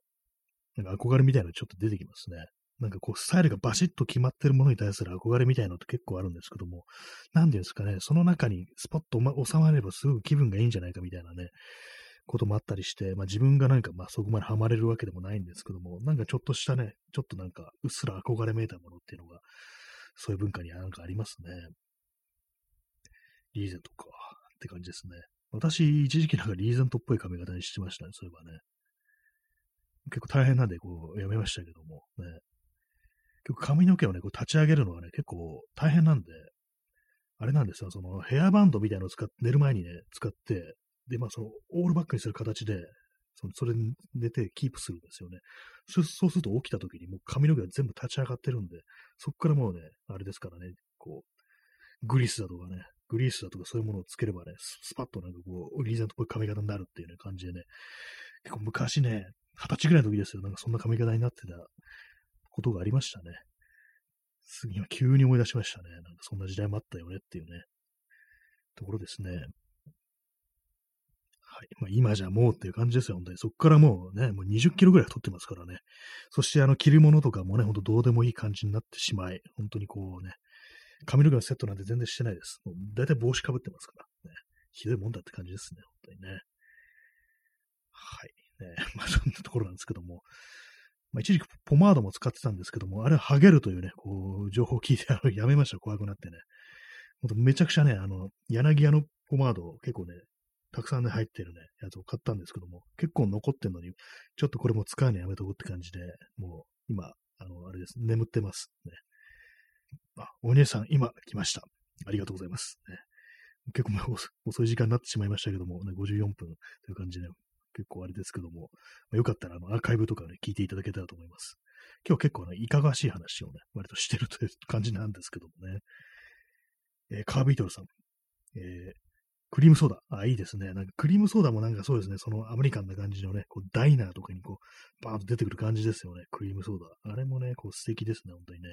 なんか憧れみたいなのちょっと出てきますね。なんかこう、スタイルがバシッと決まってるものに対する憧れみたいなのって結構あるんですけども、なんていうんですかね、その中にスポッと、収まればすごく気分がいいんじゃないかみたいなね、こともあったりして、まあ自分がなんかまあそこまでハマれるわけでもないんですけども、なんかちょっとしたね、ちょっとなんかうっすら憧れめいたものっていうのが、そういう文化にはなんかありますね。リーゼントか、って感じですね。私、一時期なんかリーゼントっぽい髪型にしてましたね、そういえばね。結構大変なんで、こう、やめましたけども、ね。結構髪の毛をね、こう立ち上げるのがね、結構大変なんで、あれなんですよ、そのヘアバンドみたいなのを使って、寝る前にね、使って、で、まあその、オールバックにする形で、そのそれに寝てキープするんですよね。そうすると起きた時にもう髪の毛が全部立ち上がってるんで、そこからもうね、あれですからね、こう、グリスだとかね、グリースだとかそういうものをつければね、スパッとなんかこう、リーゼントっぽい髪型になるっていうね、感じでね、結構昔ね、二十歳ぐらいの時ですよ、なんかそんな髪型になってたことがありましたね。すぐ今急に思い出しましたね。なんかそんな時代もあったよねっていうね、ところですね。はい。まあ、今じゃもうっていう感じですよ、本当に。そこからもうね、もう20キロぐらい取ってますからね。そしてあの着るものとかもね、ほんとどうでもいい感じになってしまい、本当にこうね、髪の毛のセットなんて全然してないです。もう大体帽子かぶってますから、ね。ひどいもんだって感じですね、本当にね。はい。ね、まあそんなところなんですけども、まあ、一時期ポマードも使ってたんですけども、あれはハゲるというね、こう、情報を聞いて、あの、やめました、怖くなってね。めちゃくちゃね、あの、柳屋のポマード結構ね、たくさんね、入ってるね、やつを買ったんですけども、結構残ってんのに、ちょっとこれも使うのやめとくって感じで、もう、今、あの、あれです、眠ってます。ね。あ、お姉さん、今来ました。ありがとうございます。ね、結構遅い時間になってしまいましたけども、ね、54分という感じで、結構あれですけども、まあ、よかったらあのアーカイブとかね、聞いていただけたらと思います。今日結構ね、いかがわしい話をね、割としてるという感じなんですけどもね。えー、カービートルさん。えー、クリームソーダ。あ、いいですね。なんかクリームソーダもなんかそうですね、そのアメリカンな感じのね、こうダイナーとかにこう、バーンと出てくる感じですよね。クリームソーダ。あれもね、こう素敵ですね、本当にね。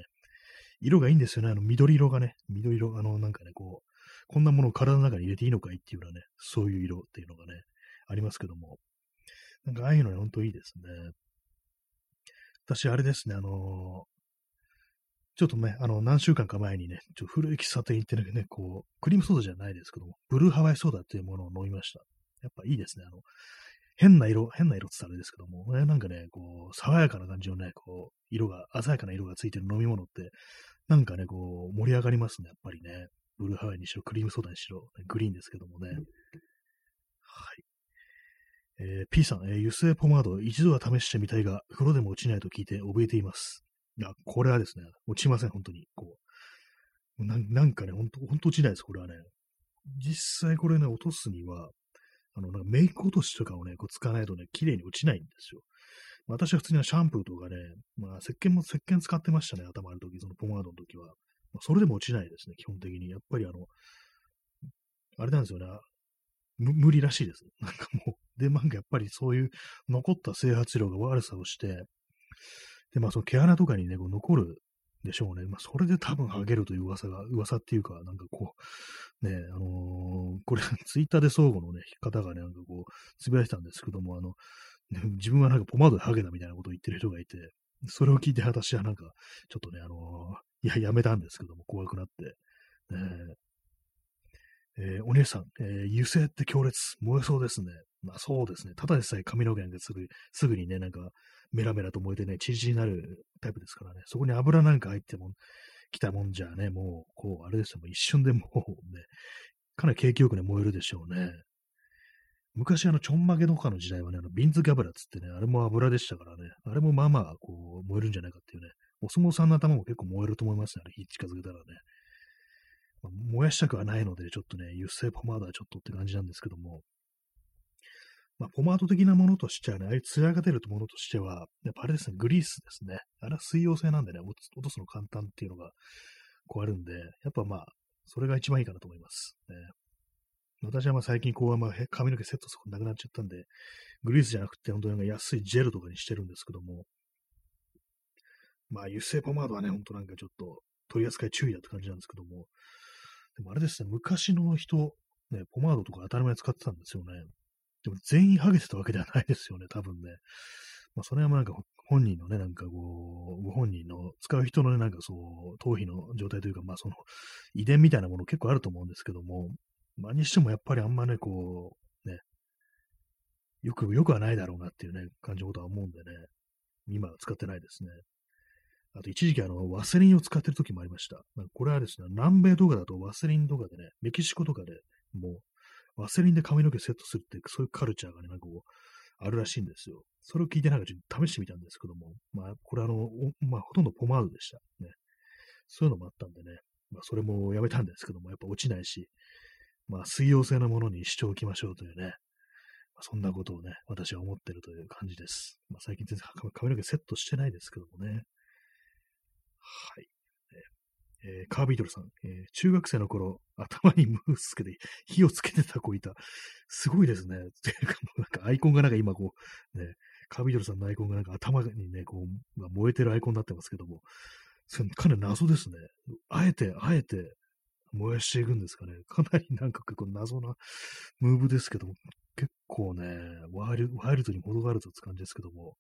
色がいいんですよね。あの緑色がね、緑色、あのなんかね、こう、こんなものを体の中に入れていいのかいっていうようなね、そういう色っていうのがね、ありますけども。なんかああいうのね、ほんといいですね。私、あれですね、あのちょっとね、あの、何週間か前にね、ちょっと古い喫茶店行ってね、こう、クリームソーダじゃないですけども、ブルーハワイソーダっていうものを飲みました。やっぱいいですね。あの、変な色、変な色って言ったらあれですけども、ね、なんかね、こう、爽やかな感じのね、こう、色が、鮮やかな色がついてる飲み物って、なんかね、こう、盛り上がりますね、やっぱりね。ブルーハワイにしろ、クリームソーダにしろ、グリーンですけどもね。はい。えー、P さん、えー、油性ポマード一度は試してみたいが、風呂でも落ちないと聞いて怯えています。いや、これはですね、落ちません、本当に。こう。ななんかね、本当本当落ちないです、これはね。実際これね、落とすには、あの、なんかメイク落としとかをね、こう使わないとね、綺麗に落ちないんですよ。私は普通にシャンプーとかね、まあ、石鹸も石鹸使ってましたね、頭の時、そのポマードの時は。まあ、それでも落ちないですね、基本的に。やっぱりあの、あれなんですよね、無理らしいです。なんかもう、で、なんかやっぱりそういう残った整髪量が悪さをして、で、まあその毛穴とかにね、こう残るでしょうね。まあそれで多分ハゲるという噂が、噂っていうか、なんかこう、ね、あのー、これ、ツイッターで相互のね、方がね、なんかこう、つぶやいてたんですけども、あの、自分はなんかポマードでハゲだみたいなことを言ってる人がいて、それを聞いて私はなんか、ちょっとね、あのー、いや、やめたんですけども、怖くなって。ねえー、お姉さん、えー、油性って強烈、燃えそうですね。まあそうですね。ただでさえ髪の毛なんかすぐ、すぐにね、なんか、メラメラと燃えてね、チリチリになるタイプですからね。そこに油なんか入っても、来たもんじゃね、もう、こう、あれですよ、もう一瞬でもうね、かなり景気よくね、燃えるでしょうね。昔、あの、ちょんまげとかの時代はね、あの、瓶付け油つってね、あれも油でしたからね、あれもまあまあ、こう、燃えるんじゃないかっていうね、お相撲さんの頭も結構燃えると思いますね、あれ、火近づけたらね。燃やしたくはないので、ちょっとね、油性ポマードはちょっとって感じなんですけども、まあ、ポマード的なものとしてはね、ああいう艶が出るものとしては、やっぱあれですね、グリースですね。あれは水溶性なんでね、落とすの簡単っていうのが、こうあるんで、やっぱまあ、それが一番いいかなと思います。ね、私はまあ最近こう、まあ、髪の毛セットするなくなっちゃったんで、グリースじゃなくて、本当に安いジェルとかにしてるんですけども、まあ、油性ポマードはね、ほんとなんかちょっと取り扱い注意だって感じなんですけども、でもあれですね、昔の人、ね、ポマードとか当たり前使ってたんですよね。でも全員ハゲてたわけではないですよね、多分ね。まあ、それはなんか本人のね、なんかこう、ご本人の使う人のね、なんかそう、頭皮の状態というか、まあその遺伝みたいなもの結構あると思うんですけども、まあにしてもやっぱりあんまね、こう、ね、よく、よくはないだろうなっていうね、感じのことは思うんでね、今は使ってないですね。あと一時期あの、ワセリンを使ってる時もありました。これはですね、南米とかだとワセリンとかでね、メキシコとかでもう、ワセリンで髪の毛セットするっていう、そういうカルチャーがね、なんかこう、あるらしいんですよ。それを聞いてなんかちょっと試してみたんですけども、まあ、これあの、まあ、ほとんどポマードでした。ね。そういうのもあったんでね、まあ、それもやめたんですけども、やっぱ落ちないし、まあ、水溶性のものにしておきましょうというね、まあ、そんなことをね、私は思ってるという感じです。まあ、最近全然髪の毛セットしてないですけどもね。はい。えー、カービートルさん、えー、中学生の頃、頭にムースつけて火をつけてた子いた。すごいですね。ていうか、もうなんかアイコンがなんか今こう、ね、カービートルさんのアイコンがなんか頭にね、こう、まあ、燃えてるアイコンになってますけども、それかなり謎ですね。あえて、あえて燃やしていくんですかね。かなりなんか結構謎なムーブですけども、結構ね、ワイルドに程があるとって感じですけども、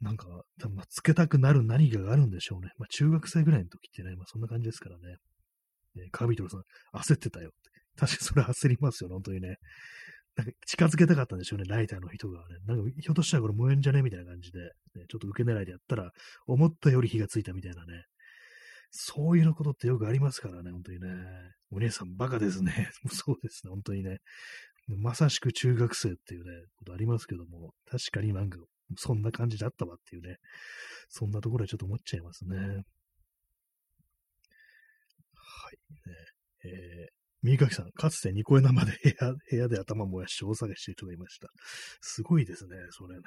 なんか、多分、つけたくなる何かがあるんでしょうね。まあ、中学生ぐらいの時ってね、まあ、そんな感じですからね。えー、カービートルさん、焦ってたよって。確かにそれ焦りますよ、本当にね。なんか近づけたかったんでしょうね、ライターの人がね。なんか、ひょっとしたらこれ燃えんじゃねみたいな感じで、ね、ちょっと受け狙いでやったら、思ったより火がついたみたいなね。そういうことってよくありますからね、本当にね。お姉さんバカですね。そうですね、本当にね。まさしく中学生っていうね、ことありますけども、確かになんかそんな感じだったわっていうね、そんなところはちょっと思っちゃいますね。はい。ねえー、右垣さん、かつてニコエナまで 部屋部屋で頭燃やして大騒ぎしてる人がいました。すごいですね、それね。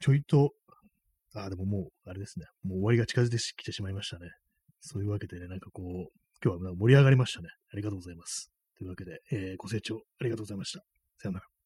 ちょいと、あ、でももう、あれですね。もう終わりが近づいてきてしまいましたね。そういうわけでね、なんかこう、今日は盛り上がりましたね。ありがとうございます。というわけで、えー、ご清聴ありがとうございました。さよなら。